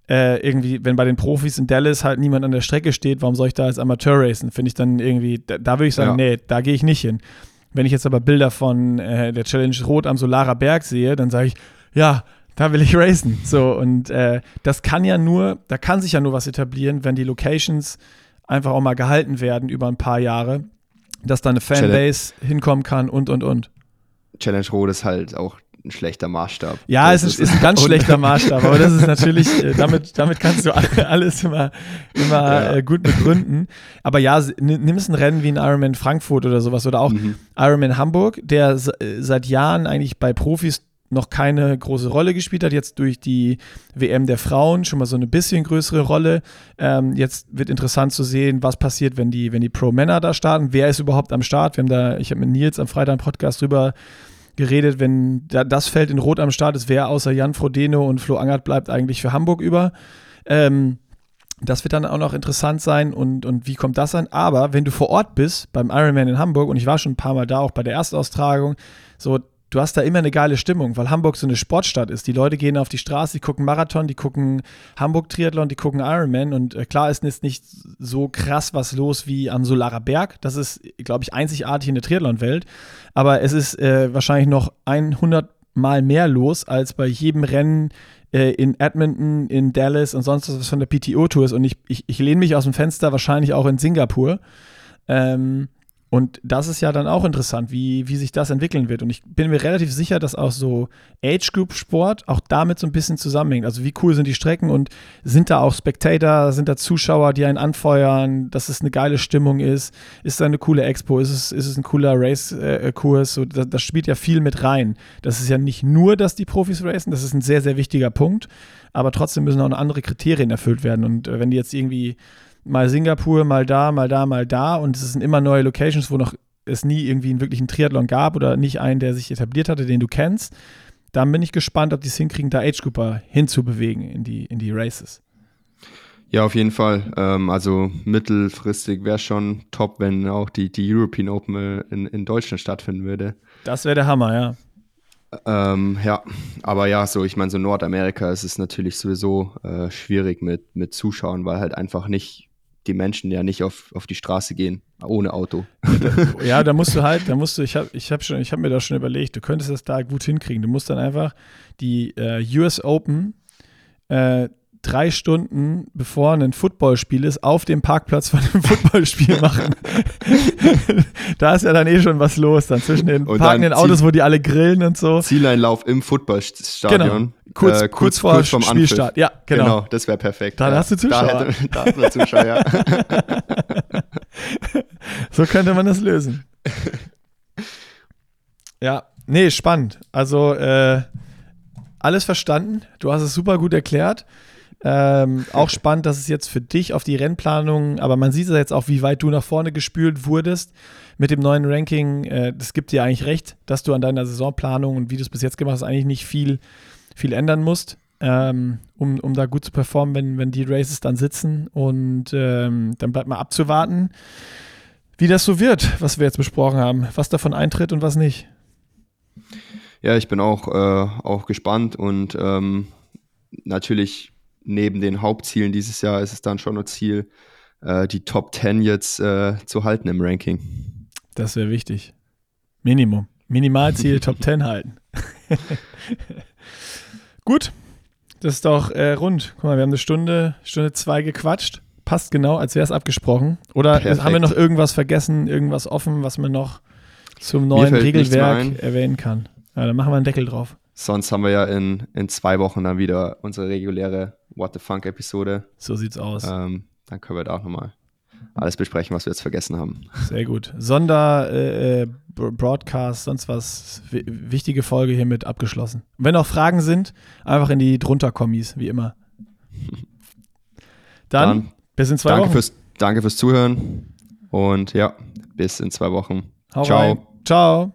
äh, irgendwie, wenn bei den Profis in Dallas halt niemand an der Strecke steht, warum soll ich da als Amateur racen? Finde ich dann irgendwie, da, da würde ich sagen, Ja. nee, da gehe ich nicht hin. Wenn ich jetzt aber Bilder von äh, der Challenge Rot am Solarer Berg sehe, dann sage ich, ja, da will ich racen. So, und äh, das kann ja nur, da kann sich ja nur was etablieren, wenn die Locations einfach auch mal gehalten werden über ein paar Jahre, dass da eine Fanbase hinkommen kann und und und. Challenge Rot ist halt auch ein schlechter Maßstab. Ja, es ist, ist ein ganz [laughs] schlechter Maßstab, aber das ist natürlich, äh, damit, damit kannst du alle- alles immer, immer Ja. äh, gut begründen. Aber ja, s- nimm nimm es ein Rennen wie ein Ironman Frankfurt oder sowas oder auch Mhm. Ironman Hamburg, der äh, seit Jahren eigentlich bei Profis noch keine große Rolle gespielt hat, jetzt durch die WM der Frauen schon mal so eine bisschen größere Rolle. Ähm, jetzt wird interessant zu sehen, was passiert, wenn die, wenn die Pro-Männer da starten. Wer ist überhaupt am Start? Wir haben da, ich habe mit Nils am Freitag im Podcast drüber geredet, wenn da, das Feld in Rot am Start ist, wer außer Jan Frodeno und Flo Angert bleibt eigentlich für Hamburg über. Ähm, das wird dann auch noch interessant sein und, und wie kommt das an? Aber wenn du vor Ort bist, beim Ironman in Hamburg, und ich war schon ein paar Mal da, auch bei der Erstaustragung, so, du hast da immer eine geile Stimmung, weil Hamburg so eine Sportstadt ist. Die Leute gehen auf die Straße, die gucken Marathon, die gucken Hamburg-Triathlon, die gucken Ironman und äh, klar ist jetzt nicht so krass was los wie am Solarer Berg. Das ist, glaube ich, einzigartig in der Triathlon-Welt. Aber es ist äh, wahrscheinlich noch 100 Mal mehr los als bei jedem Rennen äh, in Edmonton, in Dallas und sonst was von der PTO-Tour ist. Und ich, ich, ich lehne mich aus dem Fenster wahrscheinlich auch in Singapur. Ähm, und das ist ja dann auch interessant, wie, wie sich das entwickeln wird. Und ich bin mir relativ sicher, dass auch so Age-Group-Sport auch damit so ein bisschen zusammenhängt. Also wie cool sind die Strecken und sind da auch Spectator, sind da Zuschauer, die einen anfeuern, dass es eine geile Stimmung ist, ist da eine coole Expo, ist es, ist es ein cooler Race-Kurs, so, das, das spielt ja viel mit rein. Das ist ja nicht nur, dass die Profis racen, das ist ein sehr, sehr wichtiger Punkt, aber trotzdem müssen auch andere Kriterien erfüllt werden. Und äh, wenn die jetzt irgendwie mal Singapur, mal da, mal da, mal da und es sind immer neue Locations, wo noch es nie irgendwie einen wirklichen Triathlon gab oder nicht einen, der sich etabliert hatte, den du kennst, dann bin ich gespannt, ob die es hinkriegen, da Age Grouper hinzubewegen in die, in die Races. Ja, auf jeden Fall. Ähm, also mittelfristig wäre schon top, wenn auch die, die European Open äh, in, in Deutschland stattfinden würde. Das wäre der Hammer, ja. Ähm, ja, aber ja, so, ich meine, so Nordamerika ist es natürlich sowieso äh, schwierig mit, mit Zuschauern, weil halt einfach nicht die Menschen ja nicht auf, auf die Straße gehen, ohne Auto. Ja, da musst du [laughs] halt, da musst du, ich habe ich hab schon, ich habe mir das schon überlegt, du könntest das da gut hinkriegen. Du musst dann einfach die äh, US Open äh, drei Stunden, bevor ein Footballspiel ist, auf dem Parkplatz von einem [laughs] Footballspiel machen. [laughs] da ist ja dann eh schon was los, dann zwischen den Und parkenden Autos, wo die alle grillen und so. Zieleinlauf im Footballstadion. Genau. Kurz, Äh, kurz, vor kurz vorm Spielstart. Anpfiff. Ja, genau. Genau, das wäre perfekt. Dann ja. hast du Zuschauer. Da, hätte, da hat man Zuschauer, ja. [laughs] So könnte man das lösen. ja, nee, spannend. Also, äh, alles verstanden. Du hast es super gut erklärt. Ähm, auch spannend, dass es jetzt für dich auf die Rennplanung, aber man sieht ja jetzt auch, wie weit du nach vorne gespült wurdest mit dem neuen Ranking. Äh, das gibt dir eigentlich recht, dass du an deiner Saisonplanung und wie du es bis jetzt gemacht hast, eigentlich nicht viel, viel ändern musst, ähm, um, um da gut zu performen, wenn, wenn die Races dann sitzen. Und ähm, dann bleibt mal abzuwarten, wie das so wird, was wir jetzt besprochen haben, was davon eintritt und was nicht. Ja, ich bin auch, äh, auch gespannt und ähm, natürlich neben den Hauptzielen dieses Jahr ist es dann schon ein Ziel, äh, die Top 10 jetzt äh, zu halten im Ranking. Das wäre wichtig. Minimum. Minimalziel [laughs] Top 10 halten. [laughs] Gut, das ist doch äh, rund. Guck mal, wir haben eine Stunde, Stunde zwei gequatscht. Passt genau, als wäre es abgesprochen. Oder Perfekt. haben wir noch irgendwas vergessen, irgendwas offen, was man noch zum neuen. Regelwerk erwähnen kann? Ja, dann machen wir einen Deckel drauf. Sonst haben wir ja in, in zwei Wochen dann wieder unsere reguläre What the Funk-Episode. So sieht's aus. Ähm, dann können wir da auch nochmal alles besprechen, was wir jetzt vergessen haben. Sehr gut. Sonder äh, äh, Bro- Broadcast, sonst was. W wichtige Folge hiermit abgeschlossen. Wenn noch Fragen sind, einfach in die drunter Kommis, wie immer. [laughs] Dann, Dann bis in zwei danke Wochen. fürs, danke fürs Zuhören und ja, bis in zwei Wochen. Hau Ciao. rein. Ciao.